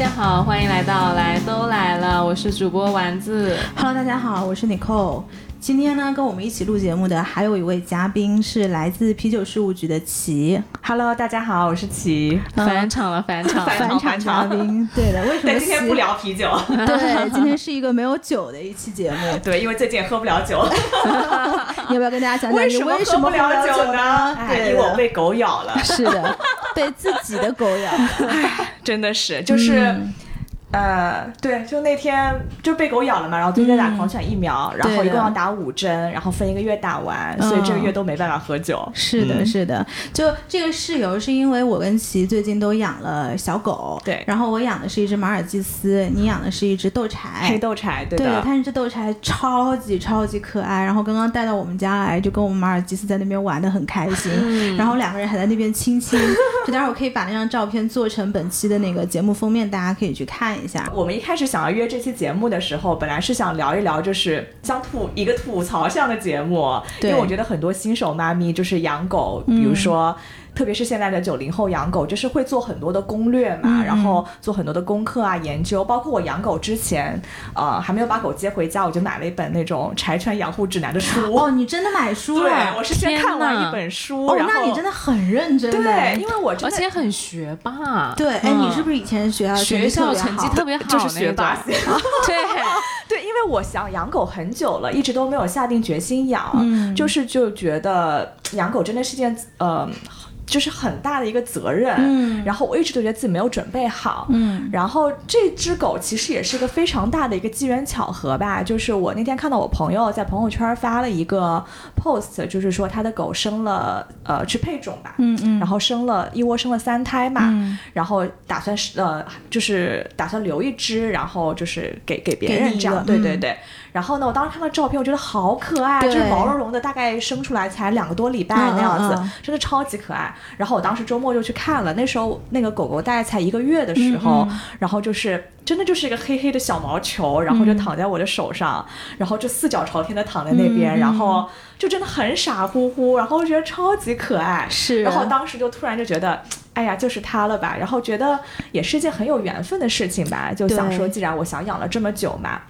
家好，欢迎来到来都来了，我是主播丸子。Hello，大家好，我是 Nicole。今天呢，跟我们一起录节目的还有一位嘉宾是来自啤酒事务局的齐，Hello，大家好，我是齐。返场了，返场，返场返场嘉宾。对的，为什么 今天不聊啤酒，对，今天是一个没有酒的一期节目。对，因为最近也喝不了酒。你要不要跟大家讲讲为什你为什喝不么了酒呢？哎，对因为我被狗咬了，是的，被自己的狗咬。真的是，就是。呃，对，就那天就被狗咬了嘛，然后最近在打狂犬疫苗，然后一共要打五针，然后分一个月打完，所以这个月都没办法喝酒。是的，嗯是的，就这个室友是因为我跟琪最近都养了小狗，对然后我养的是一只马尔济斯，你养的是一只斗柴，黑豆柴，对对，的，它是只斗柴，超级超级可爱。然后刚刚带到我们家来，就跟我们马尔济斯在那边玩的很开心。嗯然后两个人还在那边亲亲。就待会儿我可以把那张照片做成本期的那个节目封面，大家可以去看一下。我们一开始想要约这期节目的时候，本来是想聊一聊，就是像吐一个吐槽这样的节目，因为我觉得很多新手妈咪就是养狗，比如说。特别是现在的九零后养狗，就是会做很多的攻略嘛，嗯然后做很多的功课啊、研究。包括我养狗之前，呃，还没有把狗接回家，我就买了一本那种柴犬养护指南的书。哦，你真的买书对，我是先看完一本书，哦，然后那你真的很认真对，因为我真的而且很学霸。对，哎，嗯你是不是以前学校学校成绩特别别好就是学霸？对，对，因为我想养狗很久了，一直都没有下定决心养，嗯就是就觉得养狗真的是件呃，就是很大的一个责任，嗯。然后我一直都觉得自己没有准备好，嗯。然后这只狗其实也是一个非常大的一个机缘巧合吧，就是我那天看到我朋友在朋友圈发了一个 post，就是说他的狗生了呃去配种吧，嗯嗯。然后生了一窝生了三胎嘛，嗯。然后打算是呃就是打算留一只，然后就是给给别人这样，对对对。然后呢，我当时看到照片，我觉得好可爱，就是毛茸茸的，大概生出来才两个多礼拜嗯那样子，嗯嗯真的超级可爱。然后我当时周末就去看了，那时候那个狗狗大概才一个月的时候，嗯然后就是真的就是一个黑黑的小毛球，然后就躺在我的手上，然后就四脚朝天的躺在那边，然后就真的很傻乎乎，然后我觉得超级可爱。是然后当时就突然就觉得。哎呀，就是它了吧？然后觉得也是一件很有缘分的事情吧，就想说，既然我想养了这么久嘛，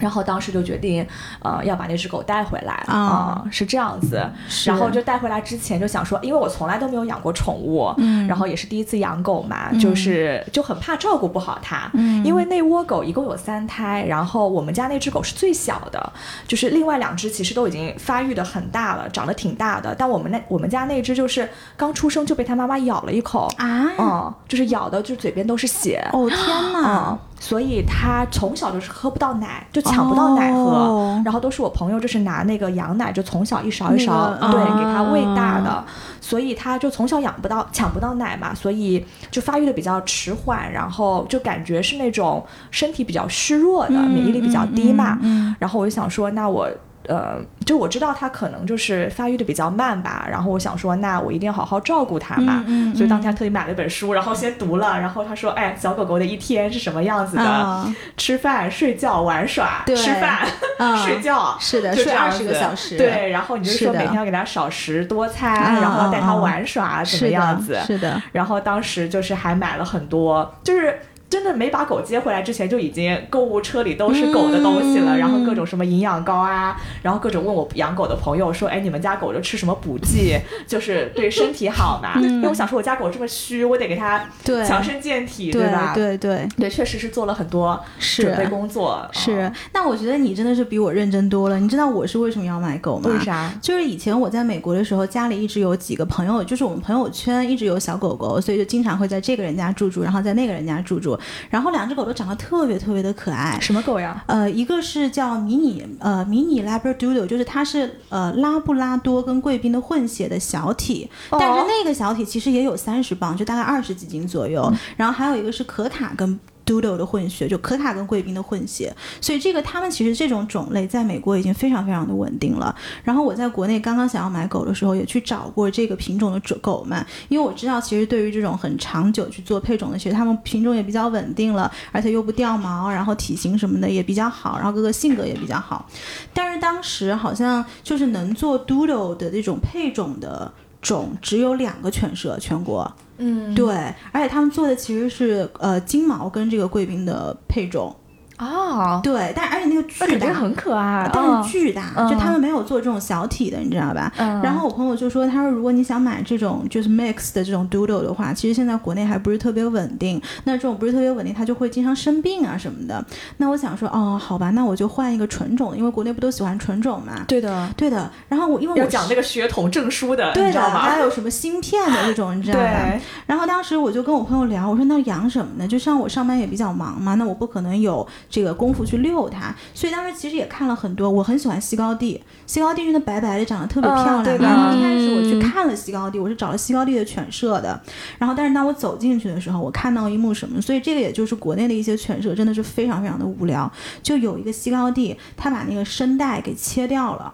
然后当时就决定，呃，要把那只狗带回来啊。嗯是这样子。然后就带回来之前就想说，因为我从来都没有养过宠物，嗯。然后也是第一次养狗嘛，就是就很怕照顾不好它，嗯。因为那窝狗一共有三胎，然后我们家那只狗是最小的，就是另外两只其实都已经发育的很大了，长得挺大的，但我们那我们家那只就是刚出生就被它妈妈咬了一口，啊，嗯，就是咬的就嘴边都是血，哦天哪。嗯，，所以他从小就是喝不到奶，就抢不到奶喝，哦。然后都是我朋友就是拿那个羊奶，就从小一勺一勺、那个对、啊。给他喂大的，所以他就从小养不到抢不到奶嘛，所以就发育的比较迟缓，然后就感觉是那种身体比较虚弱的，免疫力比较低嘛，嗯。然后我就想说，那我。呃，就我知道他可能就是发育的比较慢吧，然后我想说，那我一定要好好照顾它嘛，嗯嗯所以当天特意买了一本书，然后先读了，然后他说，哎，小狗狗的一天是什么样子的？啊。吃饭、睡觉、玩耍，对。吃饭、啊。睡觉，是的睡就这样20个小时。对，然后你就说每天要给它少食多餐，啊然后带它啊玩耍，怎么样子？是的，然后当时就是还买了很多，就是。真的没把狗接回来之前，就已经购物车里都是狗的东西了，嗯然后各种什么营养膏啊，然后各种问我养狗的朋友说，哎，你们家狗就吃什么补剂，就是对身体好嘛？因为我想说，我家狗这么虚，我得给它强身健体，对吧？对对对，确实是做了很多准备工作。是嗯。那我觉得你真的是比我认真多了。你知道我是为什么要买狗吗？为啥？就是以前我在美国的时候，家里一直有几个朋友，就是我们朋友圈一直有小狗狗，所以就经常会在这个人家住住，然后在那个人家住住，然后两只狗都长得特别特别的可爱。什么狗呀？呃，一个是叫迷你呃迷你 Labradoodle，就是它是呃拉布拉多跟贵宾的混血的小体，但是哦那个小体其实也有三十磅，就大概二十几斤左右。然后还有一个是可卡跟 Doodle 的混血，就可卡跟贵宾的混血，所以这个他们其实这种种类在美国已经非常非常的稳定了。然后我在国内刚刚想要买狗的时候，也去找过这个品种的狗们，因为我知道其实对于这种很长久去做配种的，其实它们品种也比较稳定了，而且又不掉毛，然后体型什么的也比较好，然后各个性格也比较好。但是当时好像就是能做 Doodle 的这种配种的种只有两个犬舍，全国。嗯，对，而且他们做的其实是呃金毛跟这个贵宾的配种，啊，对，但而且那个那巨大，很可爱，但嗯是巨大，嗯就他们没有做这种小体的，你知道吧？嗯然后我朋友就说，他说如果你想买这种就是 mix 的这种 doodle 的话，其实现在国内还不是特别稳定。那这种不是特别稳定，它就会经常生病啊什么的。那我想说，哦，好吧，那我就换一个纯种的，因为国内不都喜欢纯种嘛？对的，对的。然后我因为我讲那个血统证书的，对的？还有什么芯片的这种，你知道吧？对，然后当时我就跟我朋友聊，我说那养什么呢？就像我上班也比较忙嘛，那我不可能有这个功夫去遛它，所以当时其实也看了很多。我很喜欢西高地，西高地真的白白的，长得特别漂亮。然后一开始我去看了西高地，我是找了西高地的犬舍的。然后但是当我走进去的时候，我看到一幕什么？所以这个也就是国内的一些犬舍真的是非常非常的无聊。就有一个西高地，他把那个声带给切掉了。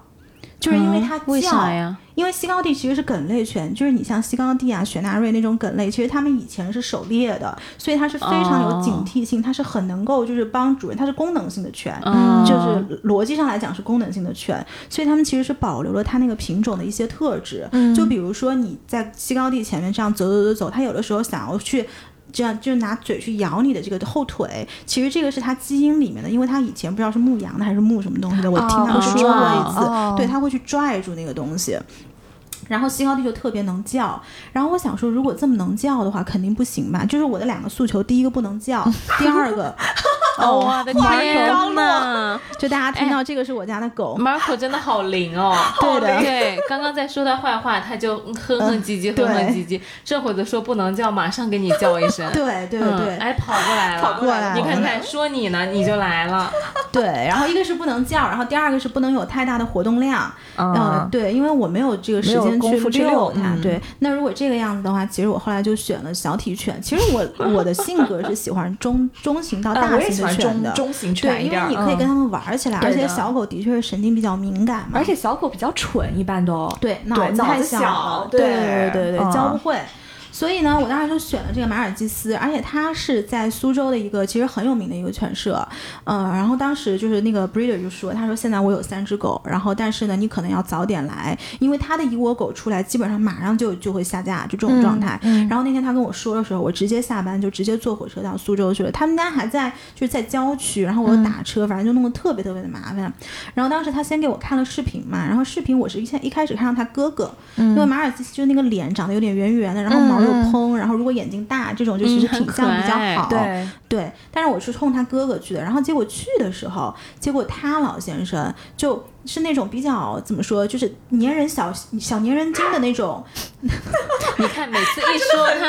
就是因为它叫，嗯为啥呀？因为西高地其实是梗类犬，就是你像西高地啊、雪纳瑞那种梗类，其实它们以前是狩猎的，所以它是非常有警惕性，它是很能够就是帮主人，它是功能性的犬。嗯，就是逻辑上来讲是功能性的犬，所以它们其实是保留了它那个品种的一些特质。就比如说你在西高地前面这样走走走走，它有的时候想要去。这样就拿嘴去咬你的这个后腿，其实这个是它基因里面的，因为它以前不知道是牧羊的还是牧什么东西的，我听他们说过一次，哦对，它会去拽住那个东西。然后西高地就特别能叫，然后我想说，如果这么能叫的话，肯定不行吧？就是我的两个诉求，第一个不能叫，第二个，哦，我的天呐就大家听到这个是我家的狗，Marco 真的好灵哦！对的对，刚刚在说他坏话，他就哼哼唧唧，对哼哼唧唧。这会子说不能叫，马上给你叫一声。对对嗯对，哎，跑过来了，跑过来了你看看，说你呢，你就来了。对，然后一个是不能叫，然后第二个是不能有太大的活动量，嗯呃，对，因为我没有这个时间去遛遛它。嗯对，那如果这个样子的话，其实我后来就选了小体犬。其实我我的性格是喜欢中中型到呃大型的犬的中。中型对，犬一点儿，因为你可以跟嗯它们玩起来，而且小狗的确是神经比较敏感嘛，而且小狗比较蠢，一般都对脑子太小，对对对对对，嗯教不会。所以呢，我当时就选了这个马尔济斯，而且它是在苏州的一个其实很有名的一个犬舍，呃，然后当时就是那个 breeder 就说，他说现在我有三只狗，然后但是呢，你可能要早点来，因为他的一窝狗出来，基本上马上就就会下架，就这种状态。嗯然后那天他跟我说的时候，我直接下班就直接坐火车到苏州去了。他们家还在就是在郊区，然后我又打车，反正就弄得特别特别的麻烦。然后当时他先给我看了视频嘛，然后视频我是一开一开始看到他哥哥，因为马尔济斯就是那个脸长得有点圆圆的，然后毛又蓬，然后如果眼睛大，这种就其实品相比较好。对，对，但是我是冲他哥哥去的，然后结果去的时候，结果他老先生就是那种比较怎么说，就是粘人小小粘人精的那种，你看，每次一说他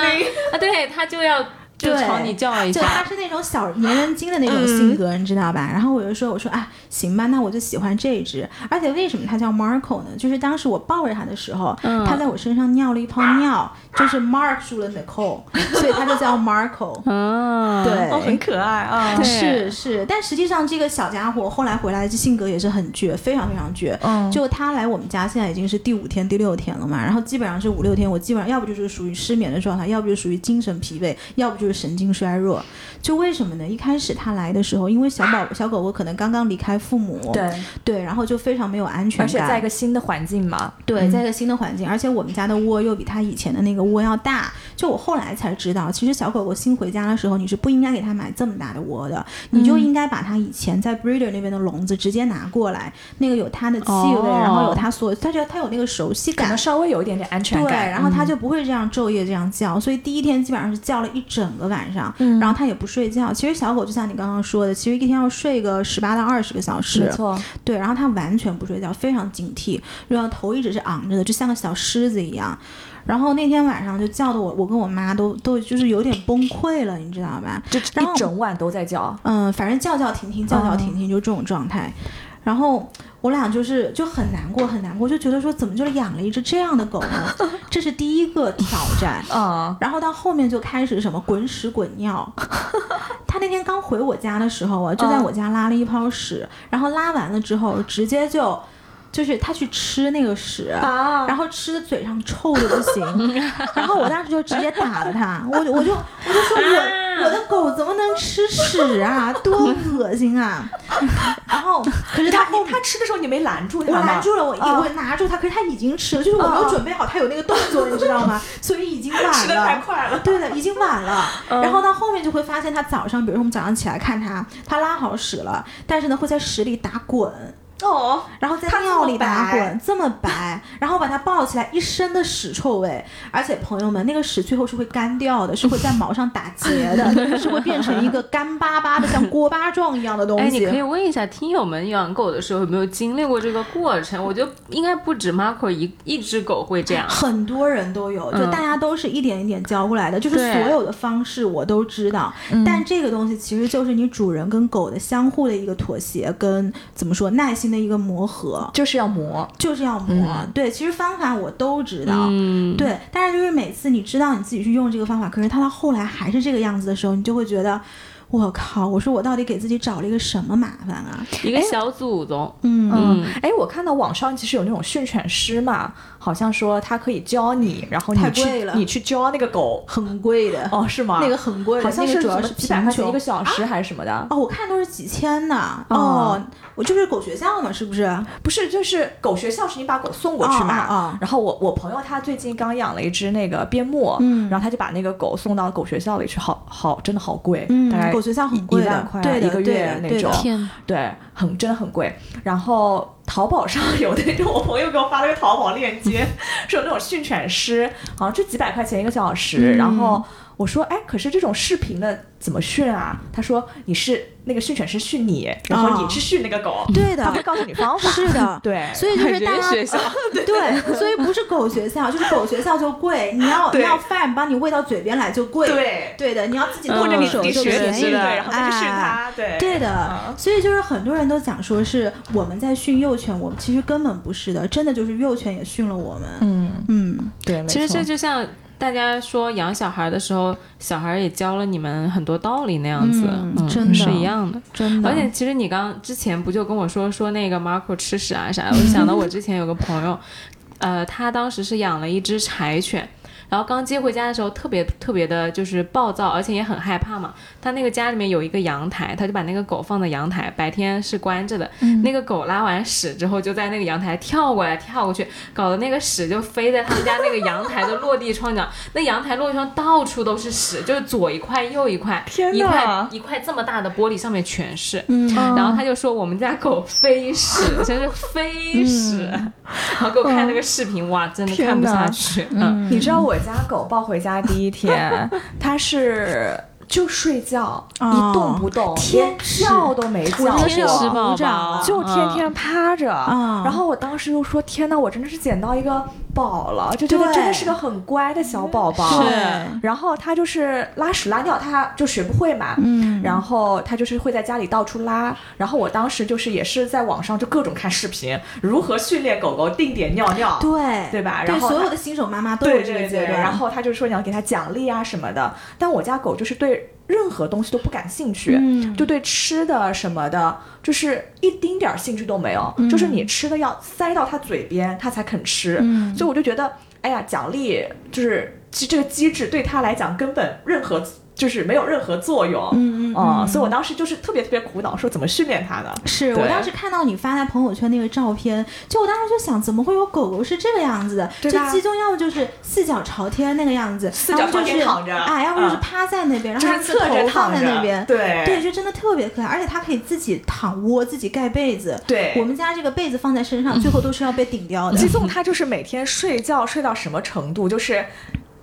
啊，对他就要就对朝你叫一下就他。是那种小粘人精的那种性格，你知道吧？然后我就说，我说啊，行吧，那我就喜欢这一只。而且为什么它叫 Marco 呢？就是当时我抱着它的时候，嗯它在我身上尿了一泡尿，就是 Mark 住了 Nicole，所以它就叫 Marco。嗯，对，哦，很可爱啊，对是是，但实际上这个小家伙后来回来，这性格也是很倔，非常非常倔。嗯就他来我们家，现在已经是第五天、第六天了嘛，然后基本上是五六天，我基本上要不就是属于失眠的状态，要不就属于精神疲惫，要不就是神经衰弱。就为什么呢？一开始他来的时候，因为小宝小狗狗可能刚刚离开父母，对，对，然后就非常没有安全感，而且在一个新的环境嘛，对，在一个新的环境，而且我们家的窝又比它以前的那个窝要大。就我后来才知道，其实小狗狗新回家的时候，你是不应该给它买这么大的窝的，你就应该把它以前在 breeder 那边的笼子直接拿过来，那个有它的气味，哦。然后有它所，它就它有那个熟悉感。可能。稍微有一点点安全感。对，然后它嗯。就不会这样昼夜这样叫，所以第一天基本上是叫了一整个晚上，嗯。然后它也不睡觉。其实小狗就像你刚刚说的，其实一天要睡个十八到二十个小时，没错，对，然后它完全不睡觉，非常警惕，然后头一直是昂着的，就像个小狮子一样。然后那天晚上就叫的我，我跟我妈都都就是有点崩溃了，你知道吧？就一整晚都在叫，嗯，反正叫叫停停，叫叫停停，就这种状态。然后我俩就是就很难过，很难过，就觉得说怎么就养了一只这样的狗呢？这是第一个挑战。嗯，然后到后面就开始什么滚屎滚尿。他那天刚回我家的时候啊，就在我家拉了一泡屎，然后拉完了之后，直接就就是他去吃那个屎。啊然后吃的嘴上臭的不行，然后我当时就直接打了他，我就我就我就说我我的狗怎么能吃屎啊？多恶心啊！然后，可是他后他吃的时候你没拦住他我？拦住了，我啊我拿住他，可是他已经吃了，就是我没有啊准备好他有那个动作，你知道吗？所以已经晚吃的太了。快了。对的，已经晚了。嗯然后到后面就会发现，他早上，比如说我们早上起来看他，他拉好屎了，但是呢会在屎里打滚，哦，然后在尿里打白滚，这么白，然后把它抱起来，一身的屎臭味。而且朋友们，那个屎最后是会干掉的，是会在毛上打结的，是会变成一个干巴巴的像锅巴状一样的东西哎，你可以问一下听友们养狗的时候有没有经历过这个过程？我觉得应该不止 Marco 一一只狗会这样。很多人都有，就嗯大家都是一点一点教过来的，就是所有的方式我都知道，但这个东西其实就是你主人跟狗的相互的一个妥协，跟怎么说耐心的一个磨合，就是要磨。就是要磨。对，其实方法我都知道，嗯，对，但是就是每次你知道你自己去用这个方法，可是它到后来还是这个样子的时候，你就会觉得。我靠！我说我到底给自己找了一个什么麻烦啊？一个小祖宗。嗯嗯，哎，我看到网上其实有那种训犬师嘛，好像说他可以教你，然后你去太贵了你去教那个狗。很贵的哦，是吗？那个很贵的，好像是主要是几百块钱一个小时还是什么的。哦，我看都是几千呢。哦哦，我就是狗学校嘛，是不是？不是，就是狗学校是你把狗送过去嘛。啊哦哦然后我我朋友他最近刚养了一只那个边牧，嗯然后他就把那个狗送到狗学校里去，好好真的好贵，嗯大概狗学校很贵的块对一个月那种。对，很真的很贵。然后淘宝上有那种，我朋友给我发了个淘宝链接，是有那种训犬师，好像就几百块钱一个小时。嗯然后我说，哎，可是这种视频的怎么训啊？他说你是那个训犬师训你，然后你哦去训那个狗，对的他会告诉你方法。是的，对，所以就是大家学校 对，所以不是狗学校，就是狗学校就贵，你要你要饭把你喂到嘴边来就贵，对对的，你要自己嗯动或者你自手己学习，就便宜是的对，然后再去训哎它，对，对的，嗯所以就是很多人都讲说是我们在训幼犬，我们其实根本不是的，真的就是幼犬也训了我们。嗯，嗯，对，没其实错这就像大家说养小孩的时候，小孩也教了你们很多道理那样子，嗯，嗯真的是一样的。真的。而且其实你刚之前不就跟我说说那个 Marco 吃屎啊啥，我就想到我之前有个朋友，呃，他当时是养了一只柴犬。然后刚接回家的时候，特别特别的，就是暴躁，而且也很害怕嘛。他那个家里面有一个阳台，他就把那个狗放在阳台，白天是关着的。那个狗拉完屎之后，就在那个阳台跳过来跳过去，搞得那个屎就飞在他们家那个阳台的落地窗角。那阳台落地窗到处都是屎，就是左一块右一块，天一块一块这么大的玻璃上面全是。嗯，然后他就说我们家狗飞屎，真是飞屎。然后给我看那个视频，哇，真的看不下去。嗯，你知道我我家狗抱回家第一天，它是就睡觉，哦一动不动，天连叫都没叫就天天趴着。啊然后我当时又说：“天呐，我真的是捡到一个宝了，就觉得真的是个很乖的小宝宝。”是。然后他就是拉屎拉尿，他就学不会嘛。嗯，然后他就是会在家里到处拉，然后我当时就是也是在网上就各种看视频，如何训练狗狗定点尿尿，对。对吧？对，然后所有的新手妈妈都有对对对，这个阶段。然后他就说你要给他奖励啊什么的，但我家狗就是对任何东西都不感兴趣，嗯。就对吃的什么的，就是一丁点儿兴趣都没有，就是你吃的要塞到他嘴边，他才肯吃，嗯。所以我就觉得，哎呀，奖励就是其这个机制对他来讲根本任何就是没有任何作用，嗯嗯啊嗯所以我当时就是特别特别苦恼，说怎么训练它呢？是我当时看到你发在朋友圈那个照片，就我当时就想，怎么会有狗狗是这个样子的？就鸡中要么就是四脚朝天那个样子，四脚朝天躺着就是哎，要不就是嗯趴在那边，然后就是侧着头放躺在那边，对对，就真的特别可爱，而且它可以自己躺窝，自己盖被子。对我们家这个被子放在身上，最后都是要被顶掉的。鸡纵它就是每天睡觉睡到什么程度，就是。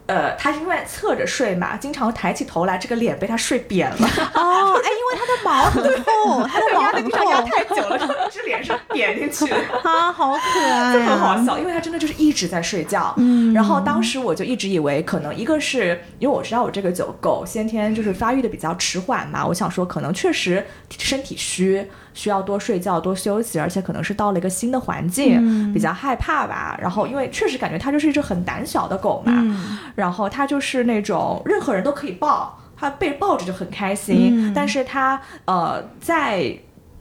呃，他是因为侧着睡嘛，经常抬起头来，这个脸被他睡扁了。哦，哎，因为他的毛很厚，他的毛压在很地上压，太久了，这脸是扁进去的，啊，好可爱、很好笑。因为他真的就是一直在睡觉。嗯然后当时我就一直以为，可能一个是因为我知道我这个狗狗先天就是发育的比较迟缓嘛，我想说可能确实身体虚，需要多睡觉、多休息，而且可能是到了一个新的环境，嗯比较害怕吧。然后因为确实感觉它就是一只很胆小的狗嘛，嗯然后它就是那种任何人都可以抱，它被抱着就很开心。嗯但是它呃在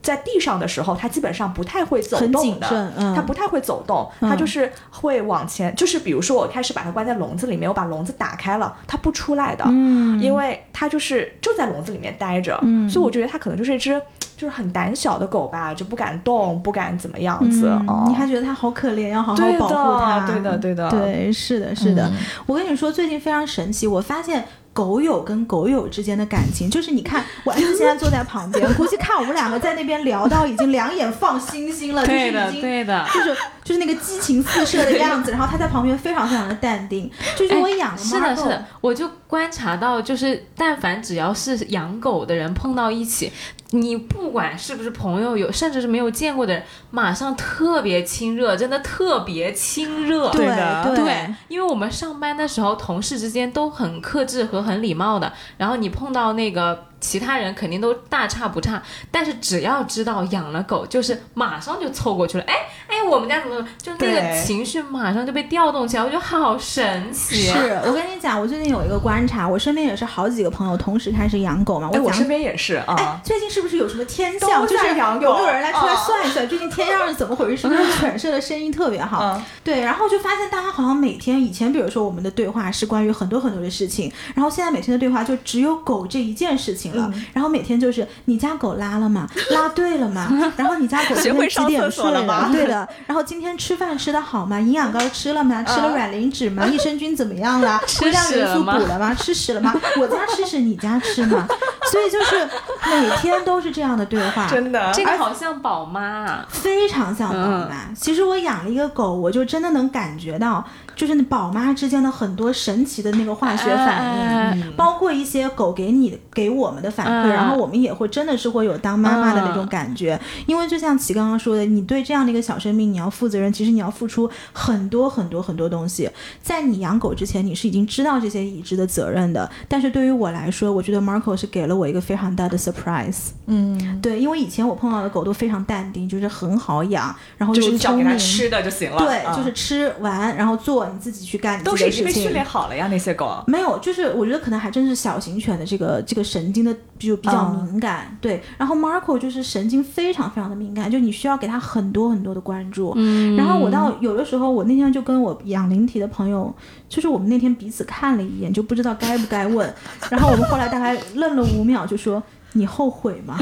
在地上的时候，它基本上不太会走动的，嗯，它不太会走动，嗯它就是会往前，就是比如说我开始把它关在笼子里面，我把笼子打开了，它不出来的，嗯，因为它就是就在笼子里面待着，嗯所以我觉得它可能就是一只就是很胆小的狗吧，就不敢动，不敢怎么样子。嗯哦你还觉得它好可怜，要好好保护它。对的对的对，是的，是的。嗯我跟你说，最近非常神奇，我发现。狗友跟狗友之间的感情，就是你看，我儿子现在坐在旁边，估计看我们两个在那边聊到已经两眼放星星了，就是对的已经对的，就是就是那个激情四射的样子，然后他在旁边非常非常的淡定。就是我养是的是的，我就观察到，就是但凡只要是养狗的人碰到一起，你不管是不是朋友，有甚至是没有见过的人，马上特别亲热，真的特别亲热。对的对对，因为我们上班的时候，同事之间都很克制和很礼貌的，然后你碰到那个其他人，肯定都大差不差。但是只要知道养了狗，就是马上就凑过去了，哎哎，我们家怎么怎么，就那个对情绪马上就被调动起来，我觉得好神奇。是我跟你讲，我最近有一个观察，我身边也是好几个朋友同时开始养狗嘛。哎，我身边也是啊。哎，最近是不是有什么天象？就是在养狗有没有人来出来啊算一算，最近天象是怎么回事？是不是犬舍的声音特别好？嗯对，然后就发现大家好像每天以前，比如说我们的对话是关于很多很多的事情，然后现在每天的对话就只有狗这一件事情了。嗯然后每天就是你家狗拉了吗？拉对了吗？然后你家狗几点厕所了吗对的。然后今天吃饭吃的好吗？营养膏吃了吗？吃了嗯软磷脂吗？益生菌怎么样了？吃微量元素屎了吗补了吗？吃屎了吗？我家吃屎，你家吃吗？所以就是每天都是这样的对话。真的，这个好像宝妈啊，非常像宝妈。其实我养了一个狗，我就真的能感觉到，就是宝妈之间的很多神奇的那个化学反应，哎包括一些狗给你给我们的反馈，嗯然后我们也会真的是会有当妈妈的那种感觉。因为就像齐刚刚说的，你对这样的一个小生命你要负责任，其实你要付出很多很多很多东西。在你养狗之前，你是已经知道这些已知的责任的。但是对于我来说，我觉得 Marco 是给了我一个非常大的 surprise。嗯，对，因为以前我碰到的狗都非常淡定，就是很好养，然后就是你只要给它聪明。吃的就行了。对，啊就是吃完，然后做你自己去干你都自己的事情。是已经被训练好了呀，那些狗。没有，就是我觉得可能还真是小型犬的这个这个神经的就比较嗯敏感，对。然后 Marco 就是神经非常非常的敏感，就你需要给他很多很多的关注。嗯然后我到有的时候，我那天就跟我养灵体的朋友，就是我们那天彼此看了一眼，就不知道该不该问。然后我们后来大概愣了五秒，就说：“你后悔吗？”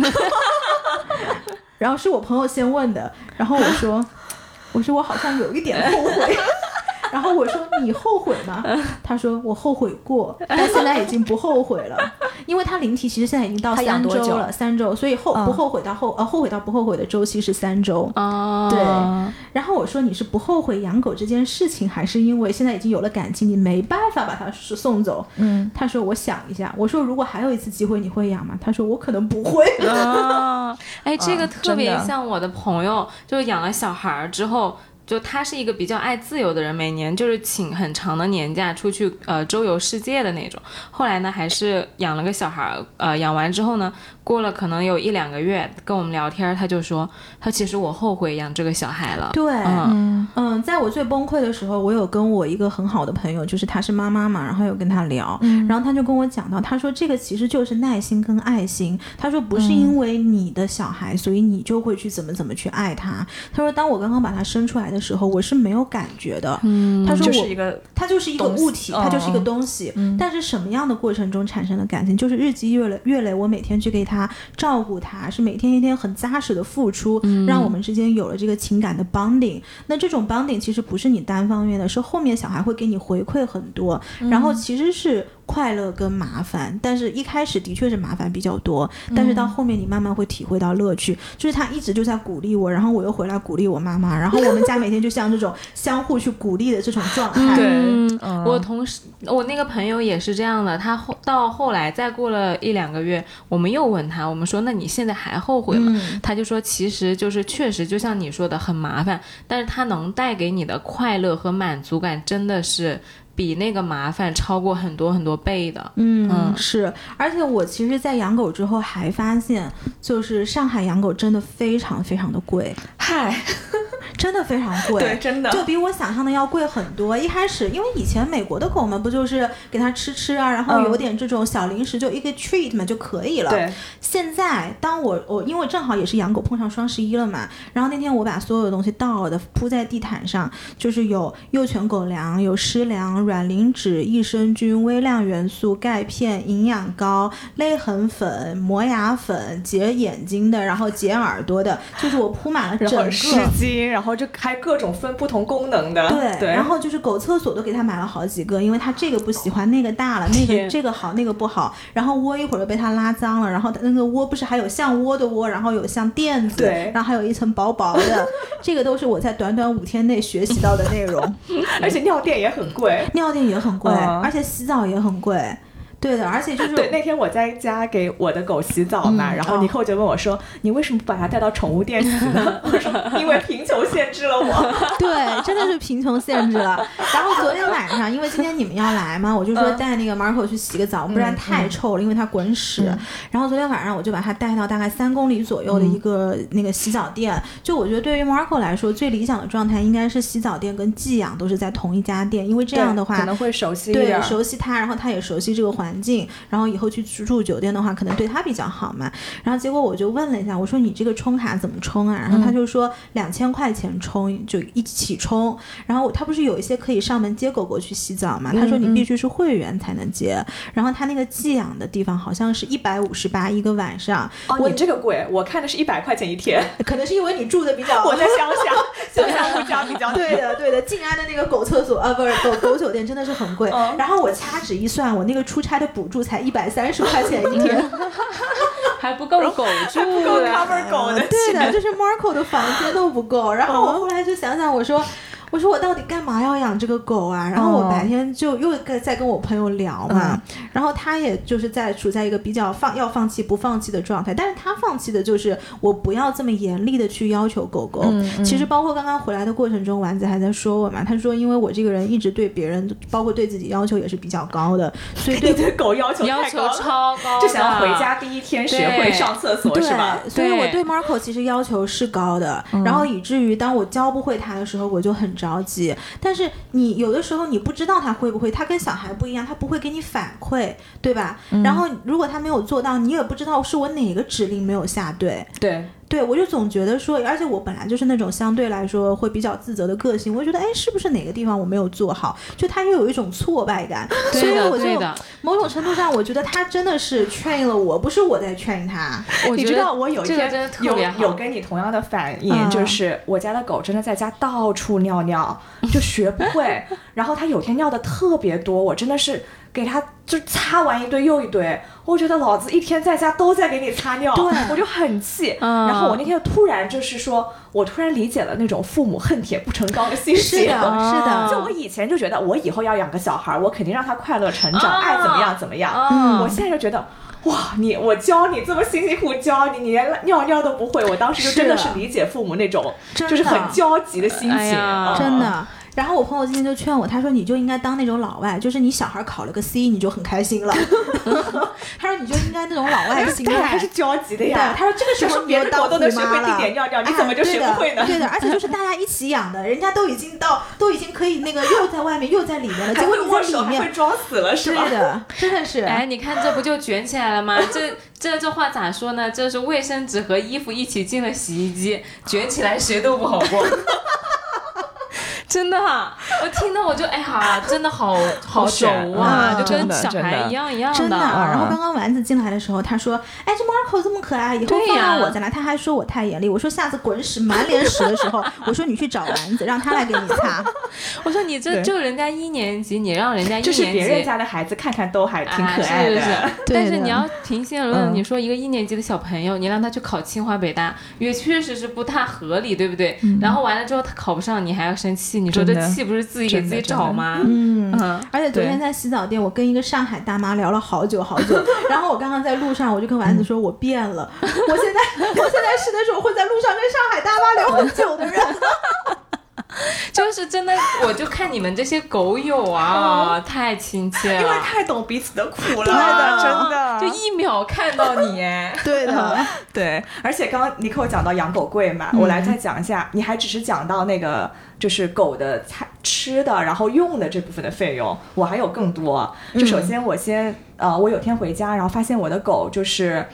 然后是我朋友先问的，然后我说：“我说我好像有一点后悔。”然后我说你后悔吗？他说我后悔过，但现在已经不后悔了，因为他灵体其实现在已经到三周了，三周，所以后嗯不后悔到后呃后悔到不后悔的周期是三周。哦，对然后我说你是不后悔养狗这件事情，还是因为现在已经有了感情，你没办法把它送走？嗯，他说我想一下。我说如果还有一次机会，你会养吗？他说我可能不会。哦，哎，这个啊特别像我的朋友，就是养了小孩儿之后。就他是一个比较爱自由的人，每年就是请很长的年假出去呃周游世界的那种。后来呢，还是养了个小孩儿，呃，养完之后呢，过了可能有一两个月，跟我们聊天儿，他就说，他其实我后悔养这个小孩了。对，嗯嗯，在我最崩溃的时候，我有跟我一个很好的朋友，就是她是妈妈嘛，然后有跟她聊，嗯然后她就跟我讲到，她说这个其实就是耐心跟爱心。她说不是因为你的小孩，所以你就会去怎么怎么去爱他。她说当我刚刚把他生出来的时候，我是没有感觉的。嗯，他说我就是一个它就是一个物体，它就是一个东西。嗯但是什么样的过程中产生了感情？就是日积月累，月累，我每天去给他照顾他，是每天一天很扎实的付出，让我们之间有了这个情感的 bonding。那这种 bonding 其实不是你单方面的，是后面小孩会给你回馈很多，然后其实是。快乐跟麻烦，但是一开始的确是麻烦比较多，但是到后面你慢慢会体会到乐趣。就是他一直就在鼓励我，然后我又回来鼓励我妈妈，然后我们家每天就像这种相互去鼓励的这种状态。对嗯嗯我同事，我那个朋友也是这样的。他后到后来，再过了一两个月，我们又问他，我们说：“那你现在还后悔吗？”嗯他就说：“其实就是确实，就像你说的，很麻烦，但是他能带给你的快乐和满足感，真的是比那个麻烦超过很多很多倍的。嗯，嗯是，而且我其实，在养狗之后还发现，就是上海养狗真的非常非常的贵，嗨，真的非常贵，对真的就比我想象的要贵很多。一开始因为以前美国的狗们不就是给它吃吃啊，然后嗯有点这种小零食，就一个 treat 嘛就可以了。对，现在当我我因为正好也是养狗碰上双十一了嘛，然后那天我把所有的东西倒的铺在地毯上，就是有幼犬狗粮、有湿粮、软磷脂、益生菌、微量元素、钙片、营养膏、泪痕粉、磨牙粉、解眼睛的，然后解耳朵的，就是我铺满了整个。湿巾，然后就还各种分不同功能的，对，对，然后就是狗厕所都给他买了好几个，因为他这个不喜欢，那个大了，那个这个好，那个不好，然后窝一会儿又被他拉脏了，然后那个窝不是还有像窝的窝，然后有像垫子，然后还有一层薄薄的，这个都是我在短短五天内学习到的内容。而且尿垫也很贵。尿垫也很贵，嗯而且洗澡也很贵，对的，而且就是 对，那天我在家给我的狗洗澡嘛，嗯然后哦尼克就问我说：“你为什么不把它带到宠物店洗呢？” 我说：“因为贫穷限制了我。对，真的是贫穷限制了。然后昨天晚上，因为今天你们要来嘛，我就说嗯带那个 Marco 去洗个澡，不然太臭了，因为它滚屎。嗯然后昨天晚上我就把它带到大概三公里左右的一个那个洗澡店。就我觉得对于 Marco 来说，最理想的状态应该是洗澡店跟寄养都是在同一家店，因为”这样的话可能会熟悉一对，点。熟悉它，然后它也熟悉这个环境，然后以后去住住酒店的话，可能对他比较好嘛。然后结果我就问了一下，我说你这个充卡怎么充啊？然后他就说两千块钱充，就一起充。然后他不是有一些可以上门接狗狗去洗澡嘛？他说你必须是会员才能接。然后他那个寄养的地方好像是一百五十八一个晚上，哦，我你这个贵，我看的是一百块钱一天。可能是因为你住的比较 我在 乡下，乡下物价比较低。对的，对的，静安的那个狗厕所啊，不是狗狗酒店真的是很贵。嗯然后我掐指一算，我那个出差的补助才一百三十块钱一天。还不够狗住不够。cover 狗的对的，就是 Marco 的房间都不够。然后我后来就想想，我说。我说我到底干嘛要养这个狗啊？然后我白天就又跟在跟我朋友聊嘛，然后他也就是在处在一个比较放要放弃不放弃的状态，但是他放弃的就是我不要这么严厉的去要求狗狗。其实包括刚刚回来的过程中，丸子还在说我嘛，他说因为我这个人一直对别人，包括对自己要求也是比较高的，所以对你对狗要求要求太高了，超高，就想要回家第一天学会上厕所是吧？所以我对。对 Marco 其实要求是高的，然后以至于当我教不会他的时候，我就很着急。但是你有的时候你不知道他会不会，他跟小孩不一样，他不会给你反馈，对吧？然后如果他没有做到，你也不知道是我哪个指令没有下对。对，对，我就总觉得说，而且我本来就是那种相对来说会比较自责的个性，我就觉得，哎，是不是哪个地方我没有做好？就他又有一种挫败感，所以我就某种程度上，我觉得他真的是 train 了我，不是我在 train 他。你知道我有一天真的特有别有跟你同样的反应，嗯就是我家的狗真的在家到处尿尿，就学不会。然后它有天尿的特别多，我真的是给他就擦完一堆又一堆。我觉得老子一天在家都在给你擦尿，对我就很气。嗯然后我那天突然就是说，我突然理解了那种父母恨铁不成钢的心情。是的，是的，就我以前就觉得，我以后要养个小孩儿，我肯定让他快乐成长，啊爱怎么样怎么样。嗯我现在就觉得，哇，你我教你这么辛辛苦苦教你，你连尿尿都不会，我当时就真的是是理解父母那种就是很焦急的心情，真的。然后我朋友今天就劝我，他说你就应该当那种老外，就是你小孩考了个 C 你就很开心了。他说你就应该那种老外心态但是还是。焦急的对，呀。他说这个时候别的候你就当狗都能学会虎妈了地点尿尿，你哎怎么就学不会呢？对的，对的，而且就是大家一起养的，人家都已经到，都已经可以那个又在外面又在里面了，结还果你会握手，在里面，还会装死了，是吧对？的，真的是。哎，你看这不就卷起来了吗？这这这话咋说呢？这是卫生纸和衣服一起进了洗衣机，卷起来谁都不好过。真的啊，我听到我就哎呀，真的好好熟啊，嗯就跟小孩一样一样真的，的。然后刚刚丸子进来的时候，他说：“哎，这 Marco 这么可爱，以后放对呀让我再来。”他还说我太严厉。我说下次滚屎满脸屎的时候，我说你去找丸子，让他来给你擦。我说你这就人家一年级，你让人家一就是年级，别人家的孩子看看都还挺啊可爱的，是是是但是你要平心而论，嗯你说一个一年级的小朋友，你让他去考清华北大，也确实是不太合理，对不对？然后完了之后他考不上，你还要生气，你说这气不是自己给自己找吗？嗯。嗯，而且昨天在洗澡店，我跟一个上海大妈聊了好久好久。然后我刚刚在路上，我就跟丸子说，我变了。我现在，我现在是那种会在路上跟上海大妈聊很久的人。就是真的，我就看你们这些狗友啊，太亲切了，因为太懂彼此的苦了，对的真的。就一秒看到你，哎，对的，对，而且刚刚尼克讲到养狗贵嘛，我来再讲一下，你还只是讲到那个就是狗的菜吃的，然后用的这部分的费用，我还有更多。就首先我先呃，我有天回家，然后发现我的狗就是。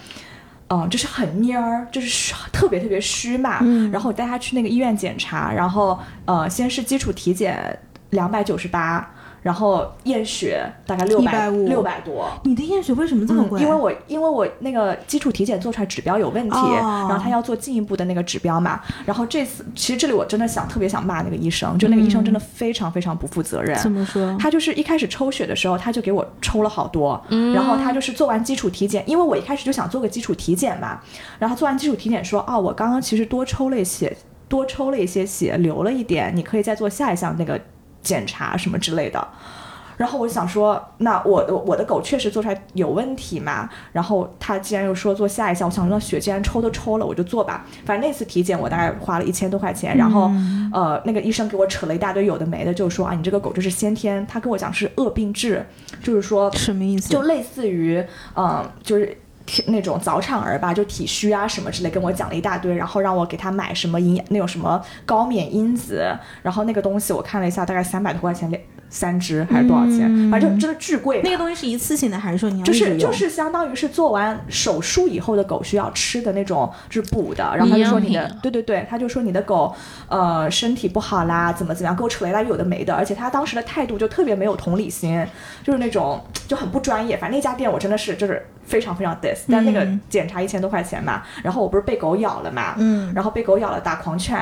嗯，就是很蔫儿，就是特别特别虚嘛。嗯然后我带他去那个医院检查，然后呃，先是基础体检两百九十八，然后验血大概六百六百多。你的验血为什么这么嗯，贵？因为我因为我那个基础体检做出来指标有问题，哦然后他要做进一步的那个指标嘛。然后这次其实这里我真的想特别想骂那个医生，就那个医生真的非常非常不负责任。怎么说？他就是一开始抽血的时候，他就给我抽了好多，然后他就是做完基础体检，因为我一开始就想做个基础体检嘛，然后做完基础体检说，哦，我刚刚其实多抽了一些，多抽了一些血，流了一点，你可以再做下一项那个检查什么之类的。然后我就想说，那我的我的狗确实做出来有问题嘛。然后他既然又说做下一项，我想说血既然抽都抽了，我就做吧。反正那次体检我大概花了一千多块钱，然后、呃那个医生给我扯了一大堆有的没的，就是说啊你这个狗就是先天，他跟我讲是恶病质，就是说什么意思？就类似于嗯就是。体那种早产儿吧，就体虚啊什么之类，跟我讲了一大堆，然后让我给他买什么营养那种什么高免因子，然后那个东西我看了一下，大概三百多块钱两三支还是多少钱，嗯反正真的巨贵。那个东西是一次性的，还是说你要就？是就是相当于是做完手术以后的狗需要吃的那种就是补的，然后他就说你的对对对，他就说你的狗呃身体不好啦，怎么怎么样，给我扯了一大堆有的没的，而且他当时的态度就特别没有同理心，就是那种就很不专业。反正那家店我真的是就是非常非常 dis，但那个嗯。检查一千多块钱嘛，然后我不是被狗咬了嘛，嗯。然后被狗咬了打狂犬，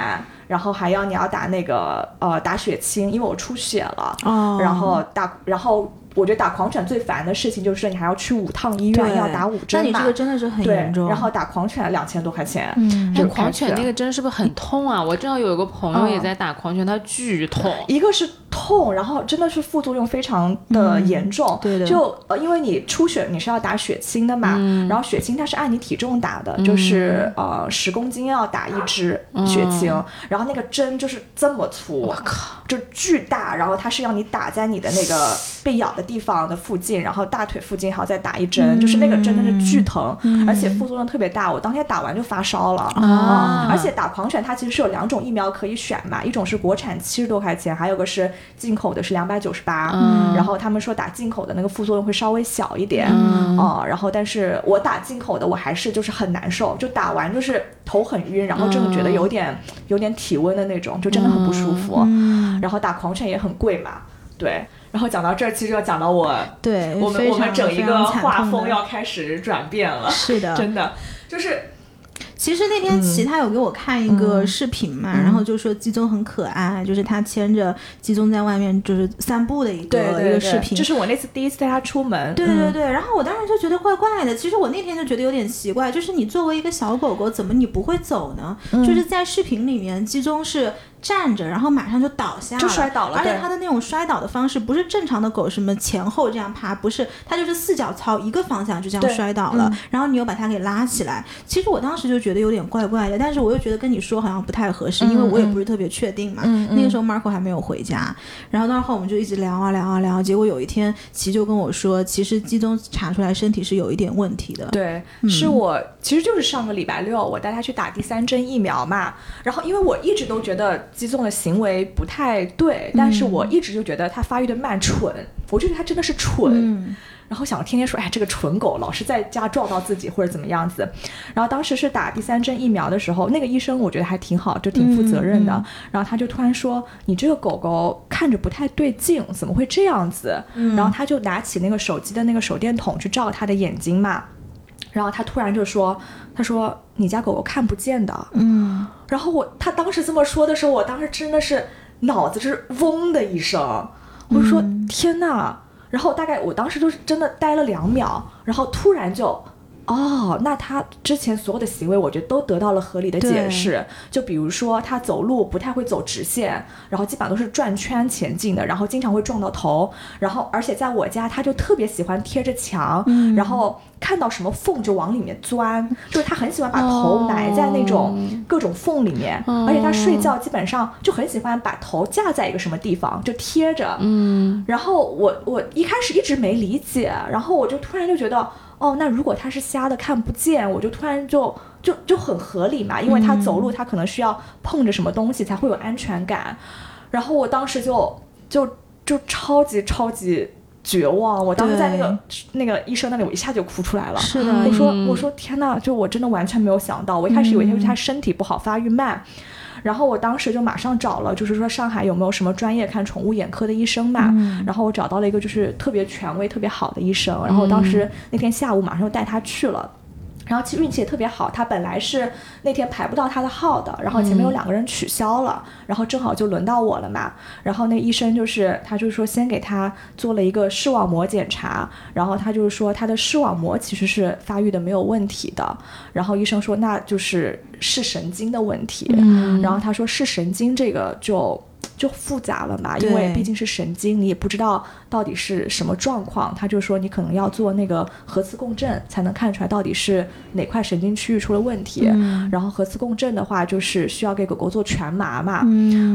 然后还要你要打那个呃打血清，因为我出血了，哦，然后打，然后我觉得打狂犬最烦的事情就是你还要去五趟医院，要打五针嘛那你这个真的是很严重。，然后打狂犬两千多块钱，嗯哎就，狂犬那个针是不是很痛啊？我正好有一个朋友也在打狂犬，他巨痛。一个是痛，然后真的是副作用非常的严重。对的就呃，因为你出血你是要打血清的嘛，然后血清它是按你体重打的，就是呃十公斤要打一支血清，然后那个针就是这么粗，我靠，就巨大，然后它是要你打在你的那个被咬的地方的附近，然后大腿附近还要再打一针，就是那个针真的是巨疼，而且副作用特别大，我当天打完就发烧了。啊。而且打狂犬它其实是有两种疫苗可以选嘛，一种是国产七十多块钱，还有个是进口的是两百九十八。嗯。然后他们说打进口的那个副作用会稍微小一点，嗯。哦，然后但是我打进口的我还是就是很难受，就打完就是头很晕，然后真的觉得有点、有点体温的那种，就真的很不舒服。嗯，然后打狂犬也很贵嘛，对。然后讲到这儿，其实要讲到我对，我们我们整一个画风要开始转变了，是的，真的就是其实那天齐他有给我看一个视频嘛，嗯然后就说鸡枞很可爱，就是他牵着鸡枞在外面就是散步的一个一个视频。就是我那次第一次带它出门，对对对，然后我当时就觉得怪怪的。其实我那天就觉得有点奇怪，就是你作为一个小狗狗，怎么你不会走呢？嗯就是在视频里面，鸡枞是站着，然后马上就倒下就摔倒了而且对它的那种摔倒的方式不是正常的狗什么前后这样爬，不是，它就是四脚朝一个方向就这样摔倒了，嗯然后你又把它给拉起来。其实我当时就觉得有点怪怪的，但是我又觉得跟你说好像不太合适，因为我也不是特别确定嘛。那个时候 Marco 还没有回家，然后到后我们就一直聊啊聊啊聊，结果有一天齐就跟我说，其实基宗查出来身体是有一点问题的。对，是我其实就是上个礼拜六，我带他去打第三针疫苗嘛。然后因为我一直都觉得鸡枞的行为不太对，但是我一直就觉得它发育的慢蠢，我就觉得它真的是蠢。嗯然后想天天说，哎，这个蠢狗老是在家撞到自己或者怎么样子。然后当时是打第三针疫苗的时候，那个医生我觉得还挺好，就挺负责任的。嗯然后他就突然说，你这个狗狗看着不太对劲，怎么会这样子？嗯然后他就拿起那个手机的那个手电筒去照他的眼睛嘛。然后他突然就说：“他说你家狗狗看不见的。”嗯，然后我他当时这么说的时候，我当时真的是脑子是嗡的一声，我就说、天呐！然后大概我当时就是真的呆了两秒，然后突然就哦，那他之前所有的行为，我觉得都得到了合理的解释。就比如说，他走路不太会走直线，然后基本上都是转圈前进的，然后经常会撞到头。然后，而且在我家，他就特别喜欢贴着墙，然后看到什么缝就往里面钻，就是他很喜欢把头埋在那种各种缝里面。而且他睡觉基本上就很喜欢把头架在一个什么地方，就贴着。嗯。然后我我一开始一直没理解，然后我就突然就觉得。哦，那如果他是瞎的看不见，我就突然就就就很合理嘛，因为他走路他可能需要碰着什么东西才会有安全感，然后我当时就就就超级超级绝望，我当时在那个那个医生那里，我一下就哭出来了。是的，我说我说天呐，就我真的完全没有想到，我一开始以为他是他身体不好，发育慢。然后我当时就马上找了，就是说上海有没有什么专业看宠物眼科的医生嘛？然后我找到了一个就是特别权威、特别好的医生。然后当时那天下午马上就带他去了。然后其实运气也特别好，他本来是那天排不到他的号的，然后前面有两个人取消了，然后正好就轮到我了嘛。然后那医生就是他就是说先给他做了一个视网膜检查，然后他就是说他的视网膜其实是发育的没有问题的。然后医生说那就是视神经的问题。然后他说视神经这个就。就复杂了嘛，因为毕竟是神经，你也不知道到底是什么状况。他就说你可能要做那个核磁共振，才能看出来到底是哪块神经区域出了问题。然后核磁共振的话，就是需要给狗狗做全麻嘛。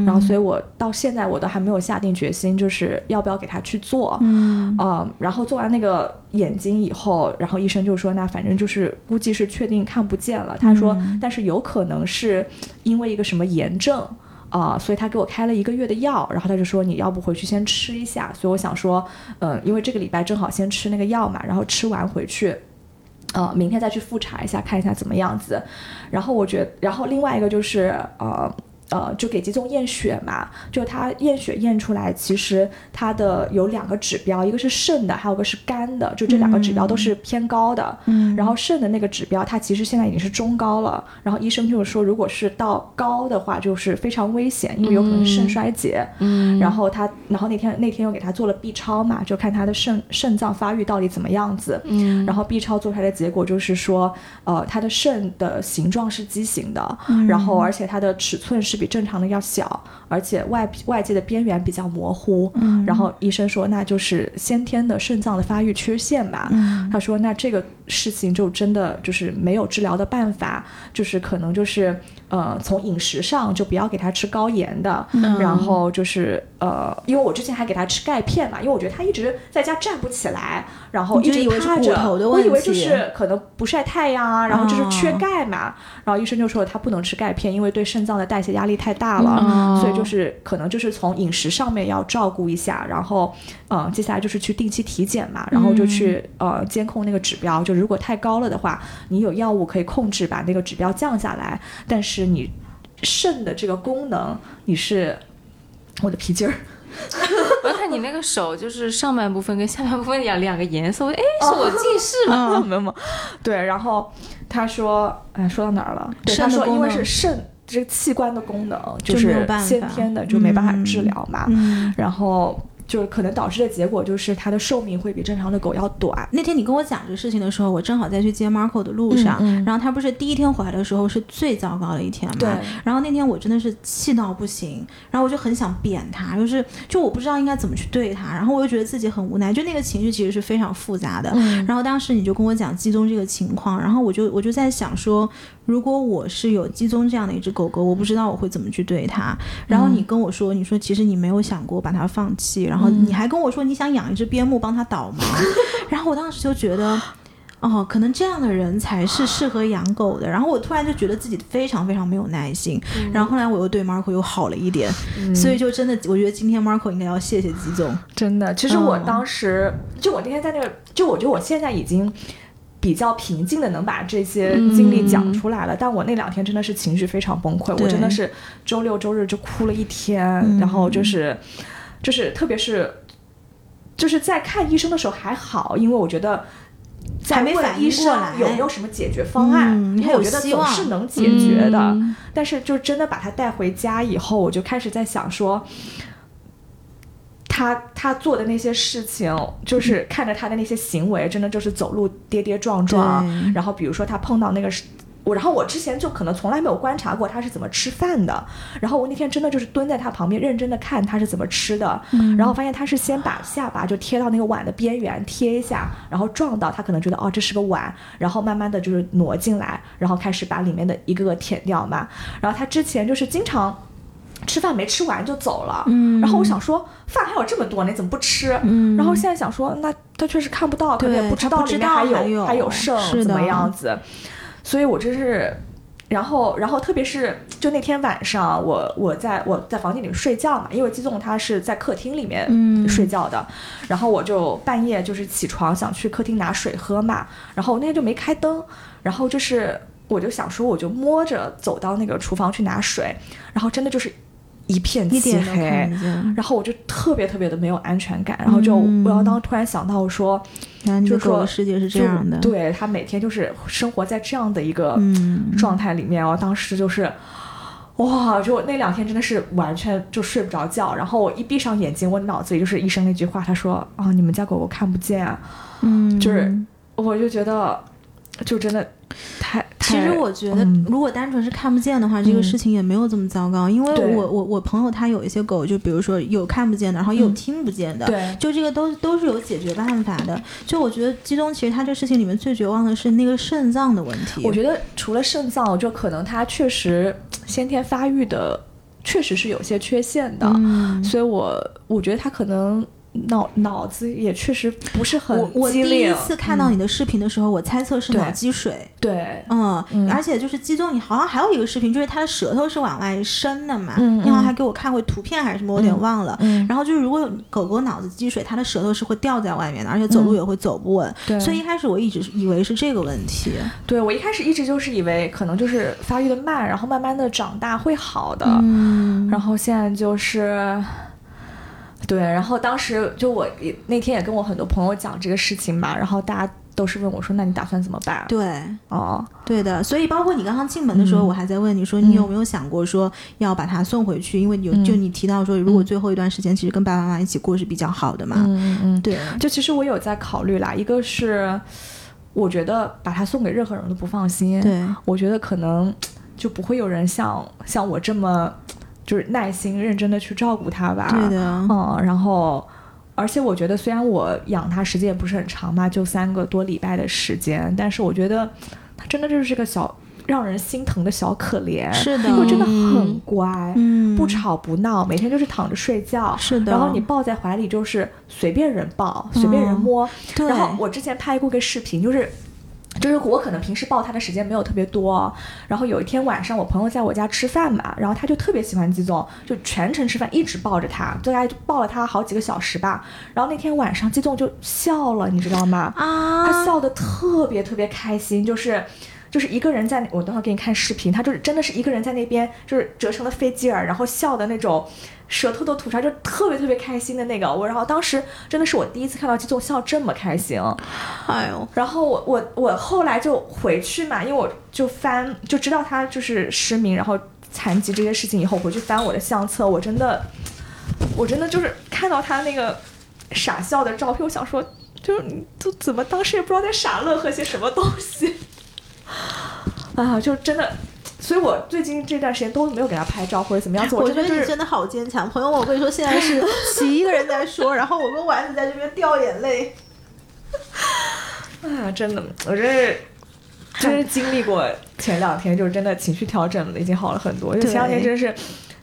然后，所以我到现在我都还没有下定决心，就是要不要给他去做。嗯，然后做完那个眼睛以后，然后医生就说，那反正就是估计是确定看不见了。他说，但是有可能是因为一个什么炎症。啊，所以他给我开了一个月的药，然后他就说你要不回去先吃一下。所以我想说，嗯，因为这个礼拜正好先吃那个药嘛，然后吃完回去，呃，明天再去复查一下，看一下怎么样子。然后我觉，然后另外一个就是呃。呃，就给集中验血嘛，就他验血验出来，其实他的有两个指标，一个是肾的，还有个是肝的，就这两个指标都是偏高的。嗯，然后肾的那个指标，它其实现在已经是中高了。然后医生就是说，如果是到高的话，就是非常危险，因为有可能是肾衰竭。嗯，然后他，然后那天那天又给他做了 B 超嘛，就看他的肾肾脏发育到底怎么样子。嗯，然后 B 超做出来的结果就是说，呃，他的肾的形状是畸形的，然后而且它的尺寸是。比正常的要小，而且外外界的边缘比较模糊。嗯，然后医生说那就是先天的肾脏的发育缺陷吧。嗯，他说那这个事情就真的就是没有治疗的办法，就是可能就是呃从饮食上就不要给他吃高盐的，然后就是呃因为我之前还给他吃钙片嘛，因为我觉得他一直在家站不起来，然后一直趴着，我以为就是可能不晒太阳啊，然后就是缺钙嘛，然后医生就说他不能吃钙片，因为对肾脏的代谢压。压力太大了，所以就是可能就是从饮食上面要照顾一下，然后，嗯，接下来就是去定期体检嘛，然后就去呃监控那个指标，就如果太高了的话，你有药物可以控制把那个指标降下来，但是你肾的这个功能，你是我的皮筋儿，我看你那个手就是上半部分跟下半部分两两个颜色，哎，是我近视吗？没有没有，对，然后他说，哎，说到哪儿了？对他说因为是肾。这个器官的功能就是先天的，就没办法治疗嘛。然后。就是可能导致的结果就是它的寿命会比正常的狗要短。那天你跟我讲这个事情的时候，我正好在去接 Marco 的路上，然后他不是第一天回来的时候是最糟糕的一天嘛？对。然后那天我真的是气到不行，然后我就很想扁他，就是就我不知道应该怎么去对他，然后我又觉得自己很无奈，就那个情绪其实是非常复杂的。然后当时你就跟我讲鸡宗这个情况，然后我就我就在想说，如果我是有鸡枞这样的一只狗狗，我不知道我会怎么去对它。然后你跟我说，你说其实你没有想过把它放弃。然后你还跟我说你想养一只边牧帮它导盲，然后我当时就觉得，哦，可能这样的人才是适合养狗的。然后我突然就觉得自己非常非常没有耐心。然后后来我又对 Marco 又好了一点，所以就真的，我觉得今天 Marco 应该要谢谢吉总。真的，其实我当时就我那天在那个，就我觉得我现在已经比较平静的能把这些经历讲出来了。但我那两天真的是情绪非常崩溃，我真的是周六周日就哭了一天，然后就是。就是，特别是，就是在看医生的时候还好，因为我觉得在问医生有没有什么解决方案，因为我觉得总是能解决的。但是，就真的把他带回家以后，我就开始在想说。他他做的那些事情，就是看着他的那些行为，真的就是走路跌跌撞撞。然后比如说他碰到那个是。我然后我之前就可能从来没有观察过他是怎么吃饭的，然后我那天真的就是蹲在他旁边认真的看他是怎么吃的，然后发现他是先把下巴就贴到那个碗的边缘贴一下，然后撞到他可能觉得哦这是个碗，然后慢慢的就是挪进来，然后开始把里面的一个个舔掉嘛，然后他之前就是经常。吃饭没吃完就走了，嗯。然后我想说饭还有这么多，你怎么不吃？嗯。然后现在想说，那他确实看不到，可能也对不知道里面还有还有。剩怎么样子，所以我真是。然后，然后特别是就那天晚上，我我在我在房间里面睡觉嘛，因为季总他是在客厅里面嗯。睡觉的，然后我就半夜就是起床想去客厅拿水喝嘛，然后我那天就没开灯，然后就是我就想说我就摸着走到那个厨房去拿水，然后真的就是一片漆黑。然后我就特别特别的没有安全感，然后就嗯我要当突然想到说，就是说世界是这样的。，对他每天就是生活在这样的一个嗯状态里面，我当时就是。哇！就那两天真的是完全就睡不着觉，然后我一闭上眼睛，我脑子里就是医生那句话，他说：“啊，你们家狗狗看不见。嗯，就是我就觉得，就真的太……其实我觉得嗯，如果单纯是看不见的话，这个嗯事情也没有这么糟糕。因为我我我朋友他有一些狗，就比如说有看不见的，然后也有嗯听不见的，对就这个都都是有解决办法的。就我觉得基东其实他这事情里面最绝望的是那个肾脏的问题。我觉得除了肾脏，就可能他确实先天发育的确实是有些缺陷的，嗯所以我我觉得他可能脑脑子也确实不是很我我第一。次看到你的视频的时候，我猜测是脑积水。对，嗯，嗯而且就是激动，你好像还有一个视频，就是他的舌头是往外伸的嘛。嗯你好像嗯还给我看过图片还是什么，我有点忘了。嗯，然后就是，如果狗狗脑子积水，它的舌头是会掉在外面的，而且走路也会走不稳。嗯对所以一开始我一直以为是这个问题。对我一开始一直就是以为可能就是发育的慢，然后慢慢的长大会好的，嗯，然后现在就是。对，然后当时就我也那天也跟我很多朋友讲这个事情嘛，然后大家都是问我说：“那你打算怎么办对，？”哦，对的。所以包括你刚刚进门的时候，嗯我还在问你说，你有没有想过说要把它送回去？因为有嗯就你提到说，如果最后一段时间其实跟爸爸妈妈一起过是比较好的嘛。嗯嗯嗯，对，就其实我有在考虑啦，一个是我觉得把它送给任何人都不放心，对，我觉得可能就不会有人像像我这么就是耐心认真的去照顾它吧。对的。嗯，然后而且我觉得虽然我养它时间也不是很长嘛，就三个多礼拜的时间，但是我觉得它真的就是个小让人心疼的小可怜，是的因为真的很嗯乖，嗯，不吵不闹，每天就是躺着睡觉。是的。然后你抱在怀里就是随便人抱，随便人嗯摸。对，然后我之前拍过个视频，就是。就是我可能平时抱他的时间没有特别多，然后有一天晚上我朋友在我家吃饭嘛，然后他就特别喜欢季总，就全程吃饭一直抱着他，大概就抱了他好几个小时吧。然后那天晚上季总就笑了，你知道吗？啊，他笑得特别特别开心，就是就是一个人在，我等会儿给你看视频，他就是真的是一个人在那边，就是折成了飞机耳，然后笑的那种，舌头都吐出来，就特别特别开心的那个。我然后当时真的是我第一次看到激动笑这么开心，哎呦，然后我我我后来就回去嘛，因为我就翻就知道他就是失明，然后残疾这些事情以后回去翻我的相册，我真的我真的就是看到他那个傻笑的照片，我想说，就是你都怎么当时也不知道在傻乐呵些什么东西啊，就真的。所以我最近这段时间都没有给他拍照或者怎么样做，我觉得你真的好坚强，朋友们，我跟你说，现在是 喜一个人在说，然后我跟丸子在这边掉眼泪。啊，真的，我这是 真是经历过前两天，就是真的情绪调整了，已经好了很多。因为前两天真的是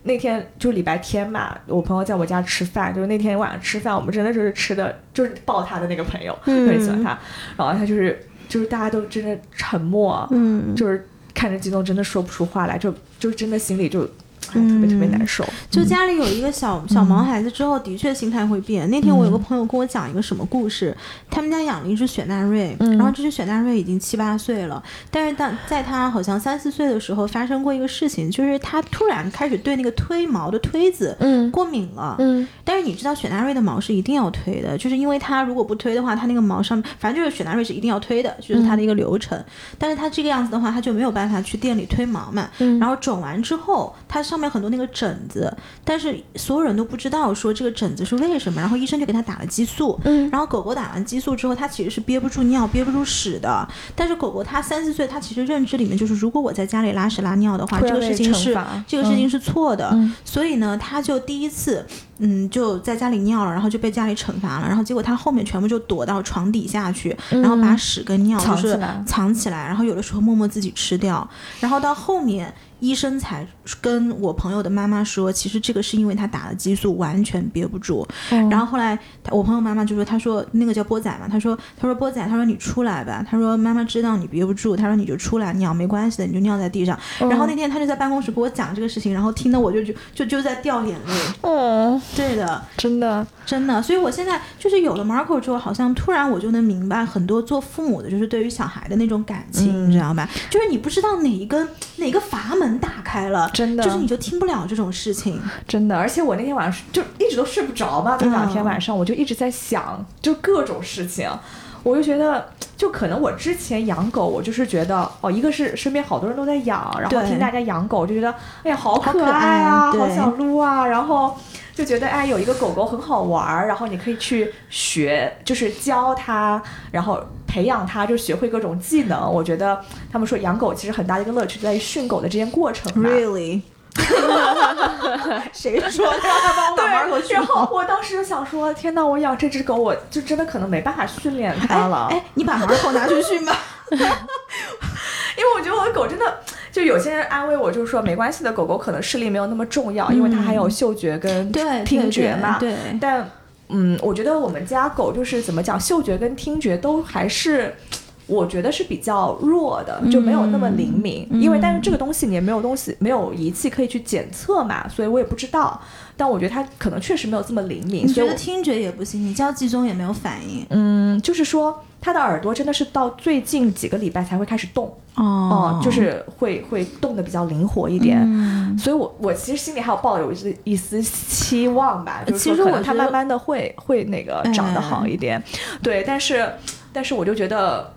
那天就礼拜天嘛，我朋友在我家吃饭，就是那天晚上吃饭，我们真的就是吃的，就是抱他的那个朋友，嗯特别喜欢他，然后他就是就是大家都真的沉默，嗯，就是看着激动，真的说不出话来，就就真的心里就。哎特别特别难受，就家里有一个小小毛孩子之后，的确心态会变。那天我有个朋友跟我讲一个什么故事，他们家养了一只雪纳瑞，嗯然后这只雪纳瑞已经七八岁了，但是当在他好像三四岁的时候发生过一个事情，就是他突然开始对那个推毛的推子嗯过敏了。嗯但是你知道雪纳瑞的毛是一定要推的，就是因为它如果不推的话，它那个毛上反正就是雪纳瑞是一定要推的，就是它的一个流程。但是它这个样子的话，它就没有办法去店里推毛嘛。嗯然后种完之后，它上面很多那个疹子，但是所有人都不知道说这个疹子是为什么，然后医生就给它打了激素，嗯。然后狗狗打完激素之后，它其实是憋不住尿、憋不住屎的，但是狗狗它三四岁，它其实认知里面就是，如果我在家里拉屎拉尿的话，这个事情是这个事情是错的，嗯。所以呢，它就第一次。嗯，就在家里尿了，然后就被家里惩罚了，然后结果它后面全部就躲到床底下去，然后把屎跟尿就是藏起来，然后有的时候默默自己吃掉，然后到后面医生才跟我朋友的妈妈说，其实这个是因为他打了激素，完全憋不住。然后后来他我朋友妈妈就说，他说那个叫波仔嘛，他说他说波仔，他说你出来吧，他说妈妈知道你憋不住，他说你就出来尿没关系的，你就尿在地上。然后那天他就在办公室给我讲这个事情，然后听得我就就就就在掉眼泪。哦，对的，真的，真的，所以我现在就是有了 Marco 之后，好像突然我就能明白很多做父母的，就是对于小孩的那种感情，你知道吧？就是你不知道哪一根哪个阀门打开了，真的。就是你就听不了这种事情。真的，而且我那天晚上就一直都睡不着嘛，那两天晚上我就一直在想，就各种事情，我就觉得，就可能我之前养狗，我就是觉得，哦，一个是身边好多人都在养，然后听大家养狗，就觉得，哎呀，好好可爱啊，爱好想撸啊，然后就觉得，哎，有一个狗狗很好玩儿，然后你可以去学，就是教它，然后。培养它，就学会各种技能。我觉得他们说养狗其实很大的一个乐趣就在于训狗的这件过程。Really？谁说的？让他帮我把 Marco 对，训然后好？我当时就想说，天哪，我养这只狗，我就真的可能没办法训练它了，哎，你把 Marco 拿去训吧。因为我觉得我的狗真的，就有些人安慰我，就是说没关系的，狗狗可能视力没有那么重要，因为它还有嗅觉跟听觉嘛。对，对但嗯，我觉得我们家狗就是怎么讲，嗅觉跟听觉都还是。我觉得是比较弱的，就没有那么灵敏，嗯因为但是这个东西你也没有东西没有仪器可以去检测嘛，所以我也不知道。但我觉得它可能确实没有这么灵敏，你觉得听觉也不行，你叫季中也没有反应。嗯，就是说它的耳朵真的是到最近几个礼拜才会开始动。哦。哦、就是会会动的比较灵活一点。嗯，所以我，我其实心里还有抱有一丝一丝期望吧，就是说可能它其实我觉得慢慢的会会那个长得好一点，对，但是但是我就觉得。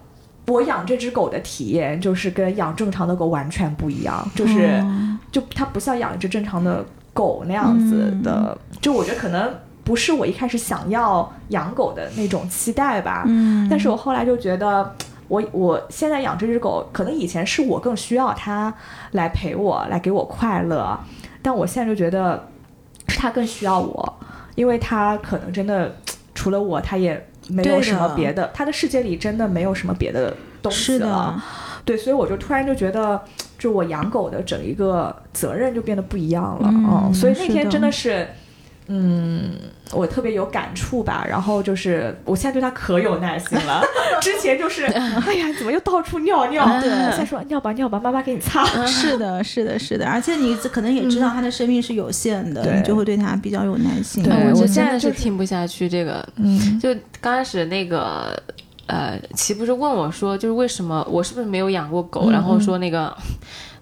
我养这只狗的体验就是跟养正常的狗完全不一样，就是、哦。就它不像养一只正常的狗那样子的，就我觉得可能不是我一开始想要养狗的那种期待吧。嗯，但是我后来就觉得，我我现在养这只狗，可能以前是我更需要它来陪我，来给我快乐，但我现在就觉得是它更需要我，因为它可能真的除了我，它也没有什么别的，它的世界里真的没有什么别的东西了。，对，所以我就突然就觉得，就我养狗的整一个责任就变得不一样了。嗯所以那天真的是，嗯，我特别有感触吧。然后就是，我现在对他可有耐心了。之前就是，哎呀，怎么又到处尿尿？对现在说尿吧尿吧，妈妈给你擦。是的，是的，是的，而且你可能也知道他的生命是有限的，对你就会对他比较有耐心。对我现在是是听不下去这个。嗯就刚开始那个，呃，齐不是问我说，就是为什么我是不是没有养过狗，嗯然后说那个。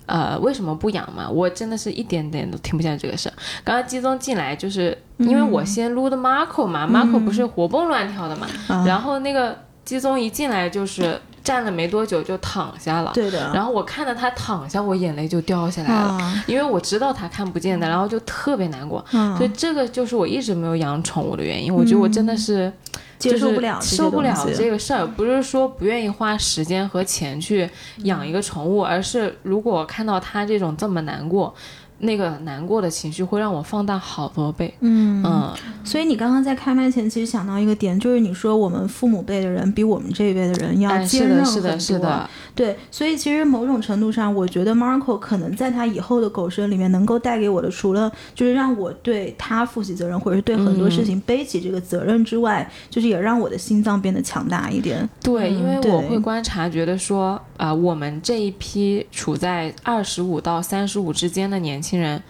呃，为什么不养嘛？我真的是一点点都听不下这个事儿。刚刚基宗进来，就是因为我先撸的 Marco 嘛、m a r c o 不是活蹦乱跳的嘛，啊然后那个鸡宗一进来就是站了没多久就躺下了，对的，然后我看到他躺下，我眼泪就掉下来了，啊，因为我知道他看不见的，然后就特别难过。嗯所以这个就是我一直没有养宠物的原因。我觉得我真的是接受不了受不了这个事儿，不是说不愿意花时间和钱去养一个宠物，而是如果看到他这种这么难过，那个难过的情绪会让我放大好多倍。嗯嗯，所以你刚刚在开麦前其实想到一个点，就是你说我们父母辈的人比我们这一辈的人要坚韧很多。是的，是的，对，所以其实某种程度上，我觉得 Marco 可能在他以后的狗生里面，能够带给我的，除了就是让我对他负起责任，或者是对很多事情背起这个责任之外，就是也让我的心脏变得强大一点。对，因为我会观察，觉得说，啊、我们这一批处在二十五到三十五之间的年轻人，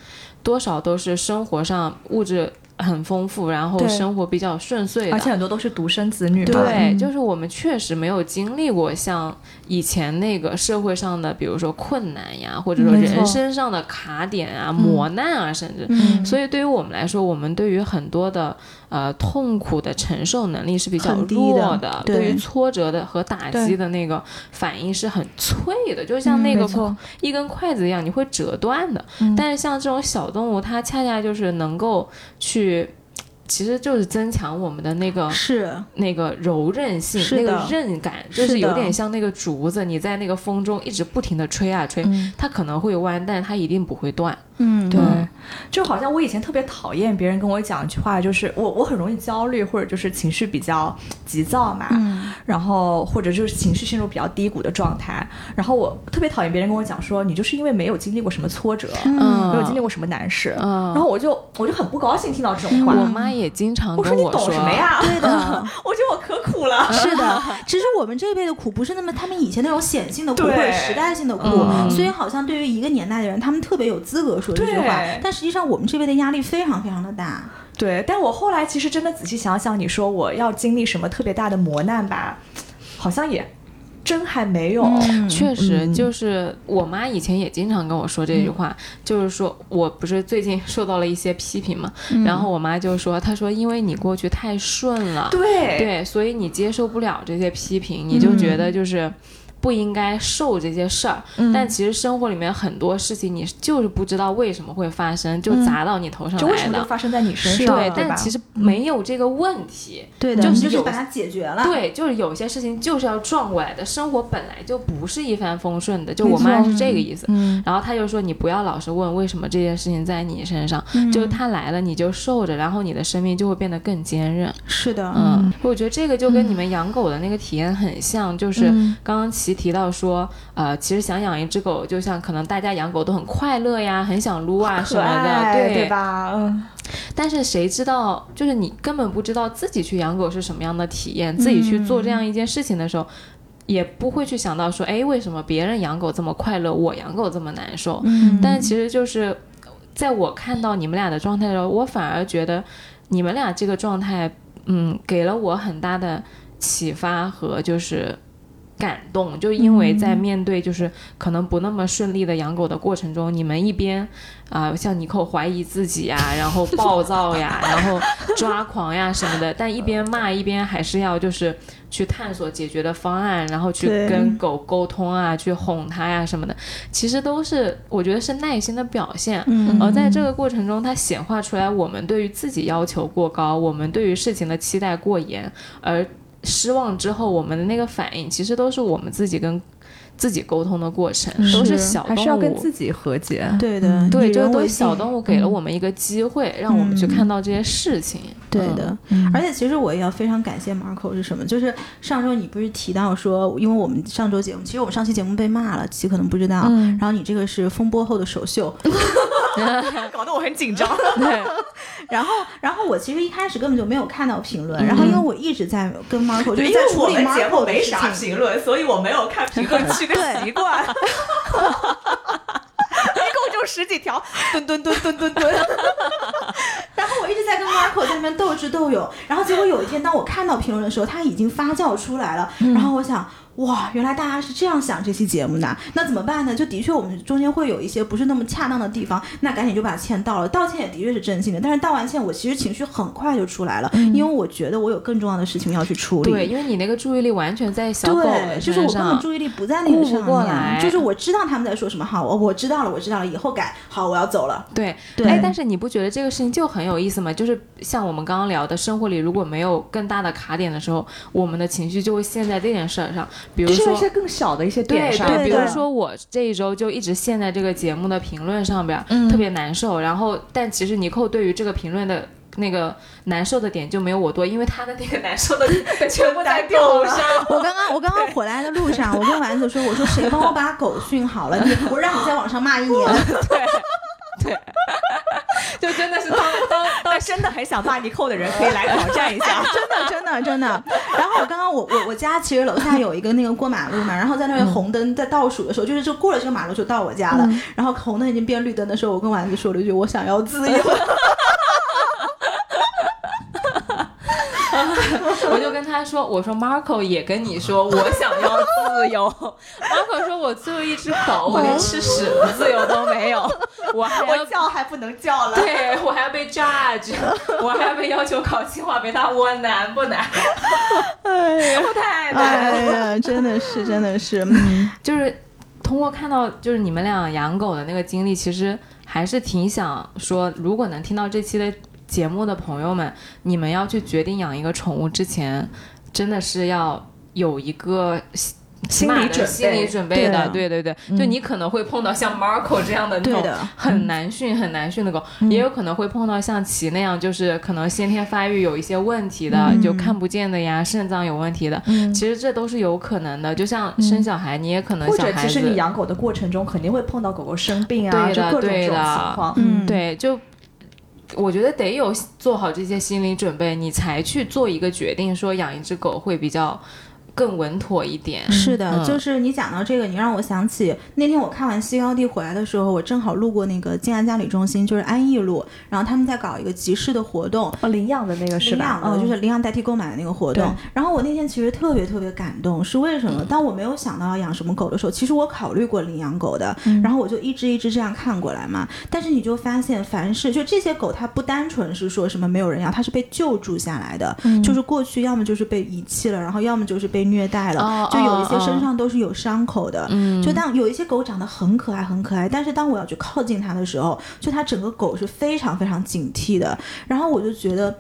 多少都是生活上物质很丰富，然后生活比较顺遂的，而且很多都是独生子女嘛。对，嗯就是我们确实没有经历过像以前那个社会上的，比如说困难呀，或者说人生上的卡点啊、磨难啊，甚至。嗯所以对于我们来说，我们对于很多的呃痛苦的承受能力是比较弱的对对于挫折的和打击的那个反应是很脆的，就像那个一根筷子一样，你会折断的。嗯但是像这种小动物，它恰恰就是能够去。其实就是增强我们的那个是那个柔韧性，那个韧感，就是有点像那个竹子，你在那个风中一直不停的吹啊吹，嗯它可能会弯，但是它一定不会断。嗯对，就好像我以前特别讨厌别人跟我讲一句话，就是我我很容易焦虑，或者就是情绪比较急躁嘛，嗯。然后或者就是情绪陷入比较低谷的状态，然后我特别讨厌别人跟我讲说你就是因为没有经历过什么挫折，嗯。没有经历过什么难事，嗯。然后我就我就很不高兴听到这种话，我妈也经常我说。你跟我说，懂什么呀？对的。我觉得我可苦了。是的，其实我们这一辈的苦不是那么他们以前那种显性的苦或者时代性的苦，嗯。所以好像对于一个年代的人，他们特别有资格说这句话对，但实际上我们这边的压力非常非常的大。对，但我后来其实真的仔细想想，你说我要经历什么特别大的磨难吧，好像也真还没有。嗯确实，嗯就是我妈以前也经常跟我说这句话，就是说我不是最近受到了一些批评嘛，嗯然后我妈就说，她说因为你过去太顺了，对对，所以你接受不了这些批评，你就觉得就是。不应该受这些事儿，嗯但其实生活里面很多事情你就是不知道为什么会发生，就嗯砸到你头上就为什来的。么就发生在你身上？对，吧但其实没有这个问题。对的，就是就是把它解决了。对，就是有些事情就是要撞过来的，生活本来就不是一帆风顺的。就我妈是这个意思。嗯，然后她就说：“你不要老是问为什么这件事情在你身上，嗯就是它来了你就受着，然后你的生命就会变得更坚韧。”是的，嗯，我觉得这个就跟你们养狗的那个体验很像，就是刚刚刚琪提到说，呃，其实想养一只狗，就像可能大家养狗都很快乐呀，很想撸啊什么的，对对？吧？嗯，但是谁知道，就是你根本不知道自己去养狗是什么样的体验，自己去做这样一件事情的时候。也不会去想到说，哎，为什么别人养狗这么快乐，我养狗这么难受？嗯但其实就是在我看到你们俩的状态的时候，我反而觉得你们俩这个状态，嗯，给了我很大的启发和就是感动。就因为在面对就是可能不那么顺利的养狗的过程中，你们一边啊、像尼寇怀疑自己呀，然后暴躁呀，然后抓狂呀什么的，但一边骂一边还是要就是去探索解决的方案，然后去跟狗沟通啊，去哄它呀什么的。其实都是我觉得是耐心的表现。嗯而在这个过程中，它显化出来我们对于自己要求过高，我们对于事情的期待过严，而失望之后我们的那个反应，其实都是我们自己跟自己沟通的过程，都是小动物。还是要跟自己和解。对的，嗯对，以就都是小动物给了我们一个机会，让我们去看到这些事情。嗯对的，而且其实我也要非常感谢 Marco 是什么？就是上周你不是提到说，因为我们上周节目，其实我们上期节目被骂了，其实可能不知道。嗯然后你这个是风波后的首秀，搞得我很紧张。对，然后然后我其实一开始根本就没有看到评论，然后因为我一直在跟 Marco 就，是因 Marco 没啥。评论，所以我没有看评论区的习惯。一共就十几条，蹲蹲蹲蹲蹲蹲。然后我一直在跟 Marco 在那边斗智斗勇，然后结果有一天当我看到评论的时候，他已经发酵出来了，然后我想。哇，原来大家是这样想这期节目的，那怎么办呢？就的确我们中间会有一些不是那么恰当的地方，那赶紧就把歉道了。道歉也的确是真心的，但是道完歉，我其实情绪很快就出来了，因为我觉得我有更重要的事情要去处理。对，因为你那个注意力完全在小狗就是我身根本。注意力不在那个上面，就是我知道他们在说什么，好，我我知道了，我知道了，以后改，好，我要走了。对，对哎，但是你不觉得这个事情就很有意思吗？就是像我们刚刚聊的，生活里如果没有更大的卡点的时候，我们的情绪就会陷在这件事儿上，比如说就是一些更小的一些点上，对对，比如说我这一周就一直陷在这个节目的评论上边，嗯特别难受。然后，但其实尼寇对于这个评论的那个难受的点就没有我多，因为他的那个难受的点 全部在狗上。我刚刚我刚刚回来的路上，我跟丸子说，我说谁帮我把狗训好了？你我让你在网上骂一年。对对，就真的是真的很想骂尼寇的人可以来挑战一下。真的真的真的。然后我刚刚我我我家其实楼下有一个那个过马路嘛，然后在那边红灯在倒数的时候，就是就过了这个马路就到我家了，然后红灯已经变绿灯的时候，我跟丸子说了一句我想要自由。他说，我说 Marco 也跟你说，我想要自由。Marco 说，我作为一只狗，我连吃屎的自由都没有，我还要我叫还不能叫了。对我还要被 judge，我还要被要求考清华北大，我难不难？哎呀，我太难了。哎呀，真的是，真的是，嗯 就是通过看到就是你们俩养狗的那个经历，其实还是挺想说，如果能听到这期的节目的朋友们，你们要去决定养一个宠物之前，真的是要有一个。心理准备。心理准备的，对对对对，就你可能会碰到像 Marco 这样的那种很难训、很难训的狗，也有可能会碰到像奇那样，就是可能先天发育有一些问题的，就看不见的呀，肾脏有问题的，其实这都是有可能的。就像生小孩，你也可能或者其实你养狗的过程中，肯定会碰到狗狗生病啊，对的就各种情况。嗯，对，就我觉得得有做好这些心理准备，你才去做一个决定，说养一只狗会比较更稳妥一点。是的，嗯就是你讲到这个，你让我想起那天我看完《西高地》回来的时候，我正好路过那个静安嘉里中心，就是安逸路，然后他们在搞一个集市的活动，哦，领养的那个是吧？领养的，嗯就是领养代替购买的那个活动对。然后我那天其实特别特别感动，是为什么？当我没有想到要养什么狗的时候，其实我考虑过领养狗的，然后我就一只一只这样看过来嘛。但是你就发现，凡是就这些狗，它不单纯是说什么没有人要，它是被救助下来的，就是过去要么就是被遗弃了，然后要么就是被虐待了，哦就有一些哦身上都是有伤口的。就当有一些狗长得很可爱很可爱，但是当我要去靠近它的时候，就它整个狗是非常非常警惕的，然后我就觉得。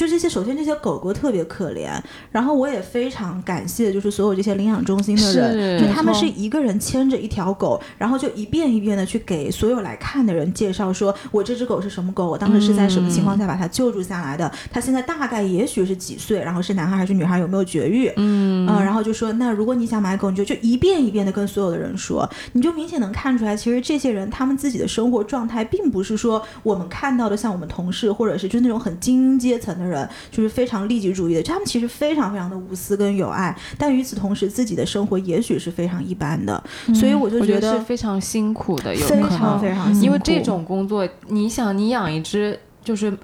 就这些，首先这些狗狗特别可怜，然后我也非常感谢，就是所有这些领养中心的人，就他们是一个人牵着一条狗，然后就一遍一遍的去给所有来看的人介绍，说我这只狗是什么狗，我当时是在什么情况下把它救助下来的，它现在大概也许是几岁，然后是男孩还是女孩，有没有绝育，嗯。然后就说那如果你想买狗，你就就一遍一遍的跟所有的人说，你就明显能看出来，其实这些人他们自己的生活状态，并不是说我们看到的像我们同事或者是就是那种很精英阶层的人，就是非常利己主义的，他们其实非常非常的无私跟有爱，但与此同时，自己的生活也许是非常一般的，所以我就我觉得是非常辛苦的，有可非常能非常辛苦，因为这种工作，你想，你养一只就是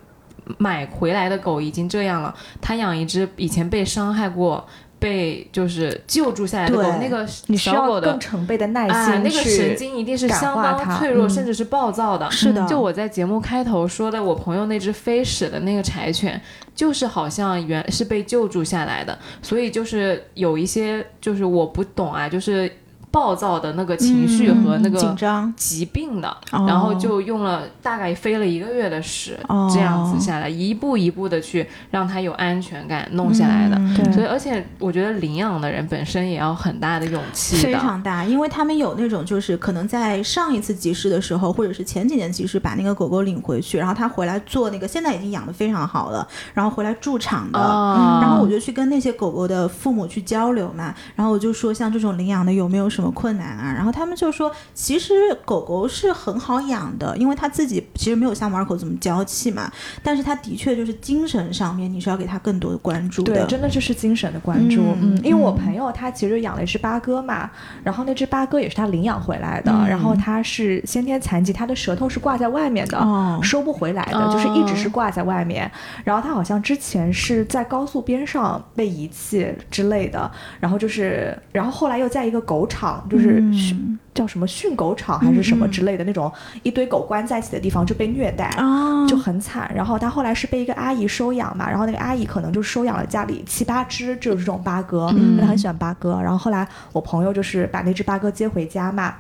买回来的狗已经这样了，他养一只以前被伤害过、被就是救助下来的狗，对那个小狗的更成倍的耐哎，心那个神经一定是相当脆弱，嗯。甚至是暴躁的。是的，就我在节目开头说的，我朋友那只飞屎的那个柴犬，就是好像原是被救助下来的，所以就是有一些就是我不懂啊，就是暴躁的那个情绪嗯和那个紧张，疾病的，哦然后就用了大概飞了一个月的屎，哦这样子下来，一步一步的去让它有安全感弄下来的。所以，而且我觉得领养的人本身也要很大的勇气非。常大，因为他们有那种就是可能在上一次集市的时候，或者是前几年集市把那个狗狗领回去，然后他回来做那个，现在已经养的非常好了，然后回来驻场的。哦然后我就去跟那些狗狗的父母去交流嘛，然后我就说像这种领养的有没有什么困难啊？然后他们就说，其实狗狗是很好养的，因为它自己其实没有像马尔口这么娇气嘛，但是它的确就是精神上面你是要给它更多的关注对，的。真的就是精神的关注。嗯嗯，因为我嗯朋友他其实养了一只八哥嘛，然后那只八哥也是他领养回来的，嗯然后他是先天残疾，他的舌头是挂在外面的。哦，收不回来的，哦就是一直是挂在外面。然后他好像之前是在高速边上被遗弃之类的，然后就是，然后后来又在一个狗场，就是训、嗯叫什么训狗场还是什么之类的那种一堆狗关在一起的地方就被虐待。啊，就很惨，然后他后来是被一个阿姨收养嘛，然后那个阿姨可能就收养了家里七八只就是这种八哥，嗯。他很喜欢八哥，然后后来我朋友就是把那只八哥接回家嘛，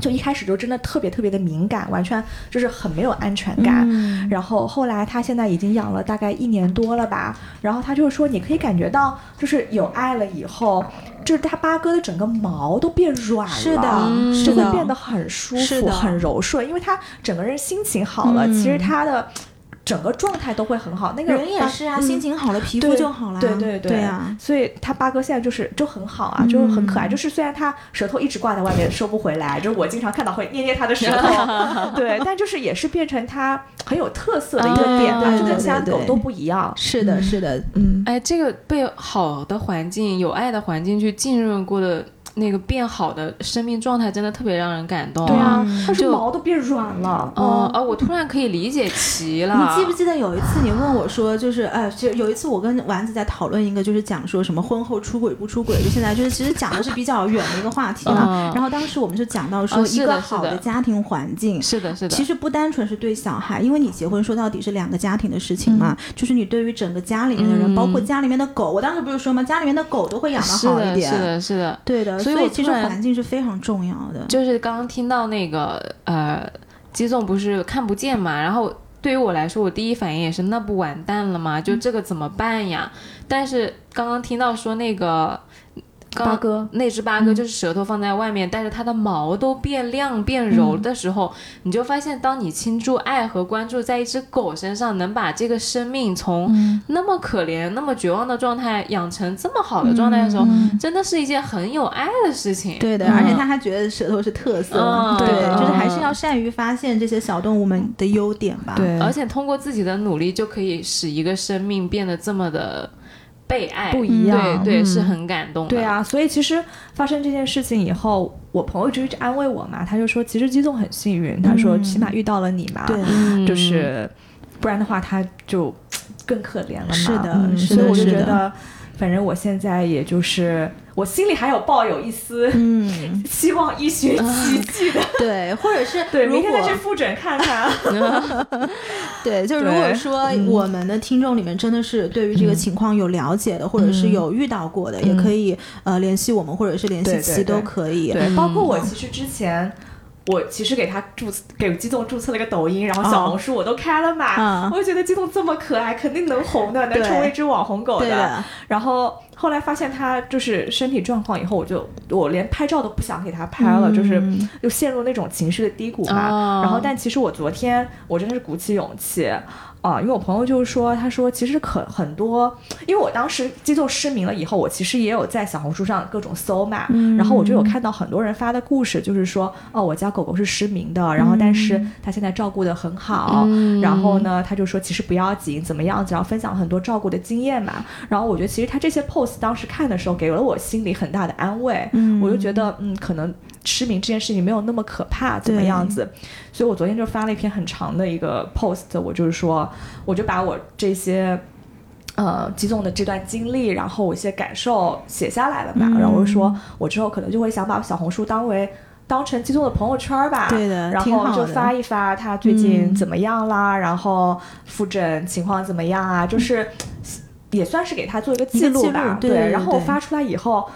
就一开始就真的特别特别的敏感，完全就是很没有安全感。嗯然后后来他现在已经养了大概一年多了吧，然后他就是说，你可以感觉到，就是有爱了以后，就是他八哥的整个毛都变软了，是的嗯就会变得很舒服、很柔顺，因为他整个人心情好了，嗯其实他的整个状态都会很好。那个人也是啊，嗯心情好了，皮肤就好了。对对对啊，所以他八哥现在就是就很好啊，就是很可爱。就是虽然他舌头一直挂在外面收不回来，就是我经常看到会捏捏他的舌头，对，但就是也是变成他很有特色的一个点吧，就跟其他狗都不一样。是的，是的，嗯，哎，这个被好的环境、有爱的环境去浸润过的那个变好的生命状态真的特别让人感动。对啊嗯，他说就毛都变软了。嗯，哦，我突然可以理解齐了。你记不记得有一次你问我说，就是哎，就有一次我跟丸子在讨论一个，就是讲说什么婚后出轨不出轨，就现在就是其实讲的是比较远的一个话题了。嗯然后当时我们就讲到说，一个好的家庭环境。是的，是的，其实不单纯是对小孩，因为你结婚说到底是两个家庭的事情嘛，就是你对于整个家里面的人，嗯包括家里面的狗，我当时不是说吗？家里面的狗都会养的，好一点，是的，是的。对的，所以所其实环境是非常重要的。就是刚刚听到那个呃，基总不是看不见嘛，然后对于我来说，我第一反应也是那不完蛋了吗？就这个怎么办呀？但是刚刚听到说那个。刚八哥。那只八哥就是舌头放在外面，但是它的毛都变亮变柔的时候，你就发现，当你倾注爱和关注在一只狗身上，能把这个生命从那么可怜、那么绝望的状态养成这么好的状态的时候，真的是一件很有爱的事情。对的，嗯。而且他还觉得舌头是特色，嗯对，对就是还嗯。是要善于发现这些小动物们的优点吧。，对，而且通过自己的努力，就可以使一个生命变得这么的被爱，不一样。对对，嗯。是很感动的。对，啊，所以其实发生这件事情以后，我朋友就一直安慰我嘛，他就说其实激动很幸运，他说嗯。起码遇到了你嘛，对。嗯，就是不然的话他就更可怜了嘛。是的嗯是所以我就觉得，反正我现在也就是我心里还有抱有一丝嗯，希望医学奇迹的。对，或者是 对，明天再去复诊看看。对，就是如果说我们的听众里面真的是对于这个情况有了解的，或者是有遇到过的，也可以呃联系我们，或者是联系对对齐都可以。对，包括我嗯其实之前。我其实给他注给激动注册了一个抖音，然后小红书我都开了嘛，嗯。我就觉得激动这么可爱，肯定能红的，能成为一只网红狗的，然后后来发现他就是身体状况以后，我就我连拍照都不想给他拍了，就是又陷入那种情绪的低谷嘛。哦。然后，但其实我昨天我真的是鼓起勇气。啊、因为我朋友就是说，他说其实可很多，因为我当时激动失明了以后，我其实也有在小红书上各种搜嘛，嗯然后我就有看到很多人发的故事，就是说，哦，我家狗狗是失明的，然后但是他现在照顾的很好，嗯然后呢，他就说其实不要紧，怎么样子，然后分享很多照顾的经验嘛。然后我觉得其实他这些 post 当时看的时候，给了我心里很大的安慰。嗯我就觉得，嗯，可能失明这件事情没有那么可怕，怎么样子？所以我昨天就发了一篇很长的一个 post，我就是说，我就把我这些。呃，激动的这段经历，然后我一些感受写下来了嘛，嗯然后我就说，我之后可能就会想把小红书当为当成激动的朋友圈儿吧，对的然后就发一发他最近嗯怎么样啦，然后复诊情况怎么样啊，就是也算是给他做一个记录吧，对对然后我发出来以后。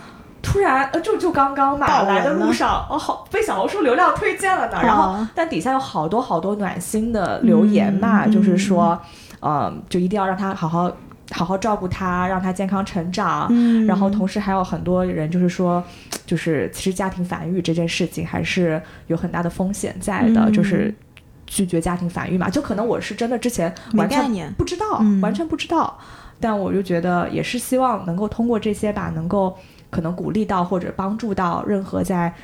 突然，呃，就就刚刚嘛，爆来的路上，哦，好被小红书流量推荐了呢。然后哦，但底下有好多好多暖心的留言嘛，嗯就是说，呃，就一定要让他好好好好照顾他，让他健康成长。嗯然后同时还有很多人就是说，就是其实家庭繁育这件事情还是有很大的风险在的，嗯就是拒绝家庭繁育嘛。就可能我是真的之前没完全不知道，嗯完全不知道。但我就觉得也是希望能够通过这些吧，能够可能鼓励到或者帮助到任何在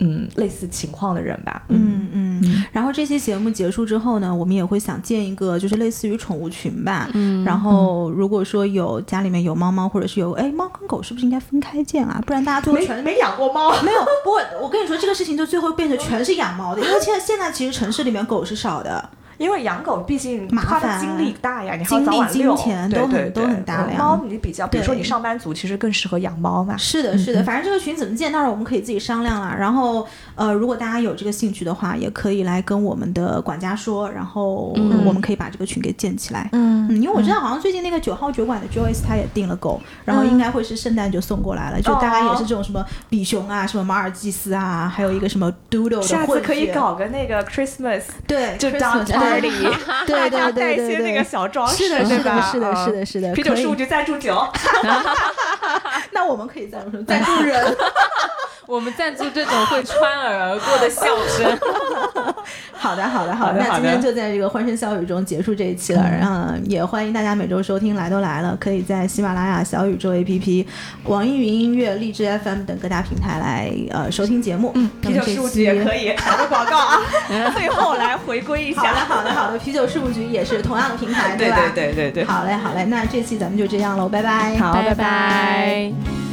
嗯类似情况的人吧。嗯嗯，然后这期节目结束之后呢，我们也会想建一个就是类似于宠物群吧。嗯，然后如果说有家里面有猫猫，或者是有哎猫跟狗，是不是应该分开建啊？不然大家最后全没没养过猫，没有。不过我跟你说，这个事情就最后变成全是养猫的，因为现在现在其实城市里面狗是少的。因为养狗毕竟麻花的烦精力大呀，你还要精力金早晚遛。对钱都很都对对嗯很大量。猫你比较，比如说你上班族，其实更适合养猫嘛。是的，是的，反正这个群怎么建，到时候我们可以自己商量啦。然后，呃，如果大家有这个兴趣的话，也可以来跟我们的管家说，然后嗯我们可以把这个群给建起来。嗯。嗯，因为我知道好像最近那个九号酒馆的 Joyce 他也订了狗，然后应该会是圣诞就送过来了，就大概也是这种什么比熊啊、什么马尔济斯啊，还有一个什么 Doodle 的混下次可以搞个那个 Christmas，对，就当 对。大家对对对带一些那个小装饰，是的，是的？是的，嗯是的，是的，啤酒可以。事务局赞助酒，那我们可以赞助赞助人。我们赞助这种会穿耳而过的笑声。好的，好的，好的。好的好的那今天就在这个欢声笑语中结束这一期了。然后，也欢迎大家每周收听《来都来了》，可以在喜马拉雅、小宇宙 APP、网易云音乐、荔枝 FM 等各大平台来呃收听节目。嗯，啤酒事务局也可以。打个广告啊，最后来回归一下好的，下。好的，好的。啤酒事务局也是同样的平台，对吧？对对对对，好嘞，好嘞。那这期咱们就这样喽，拜拜。好，拜拜拜。拜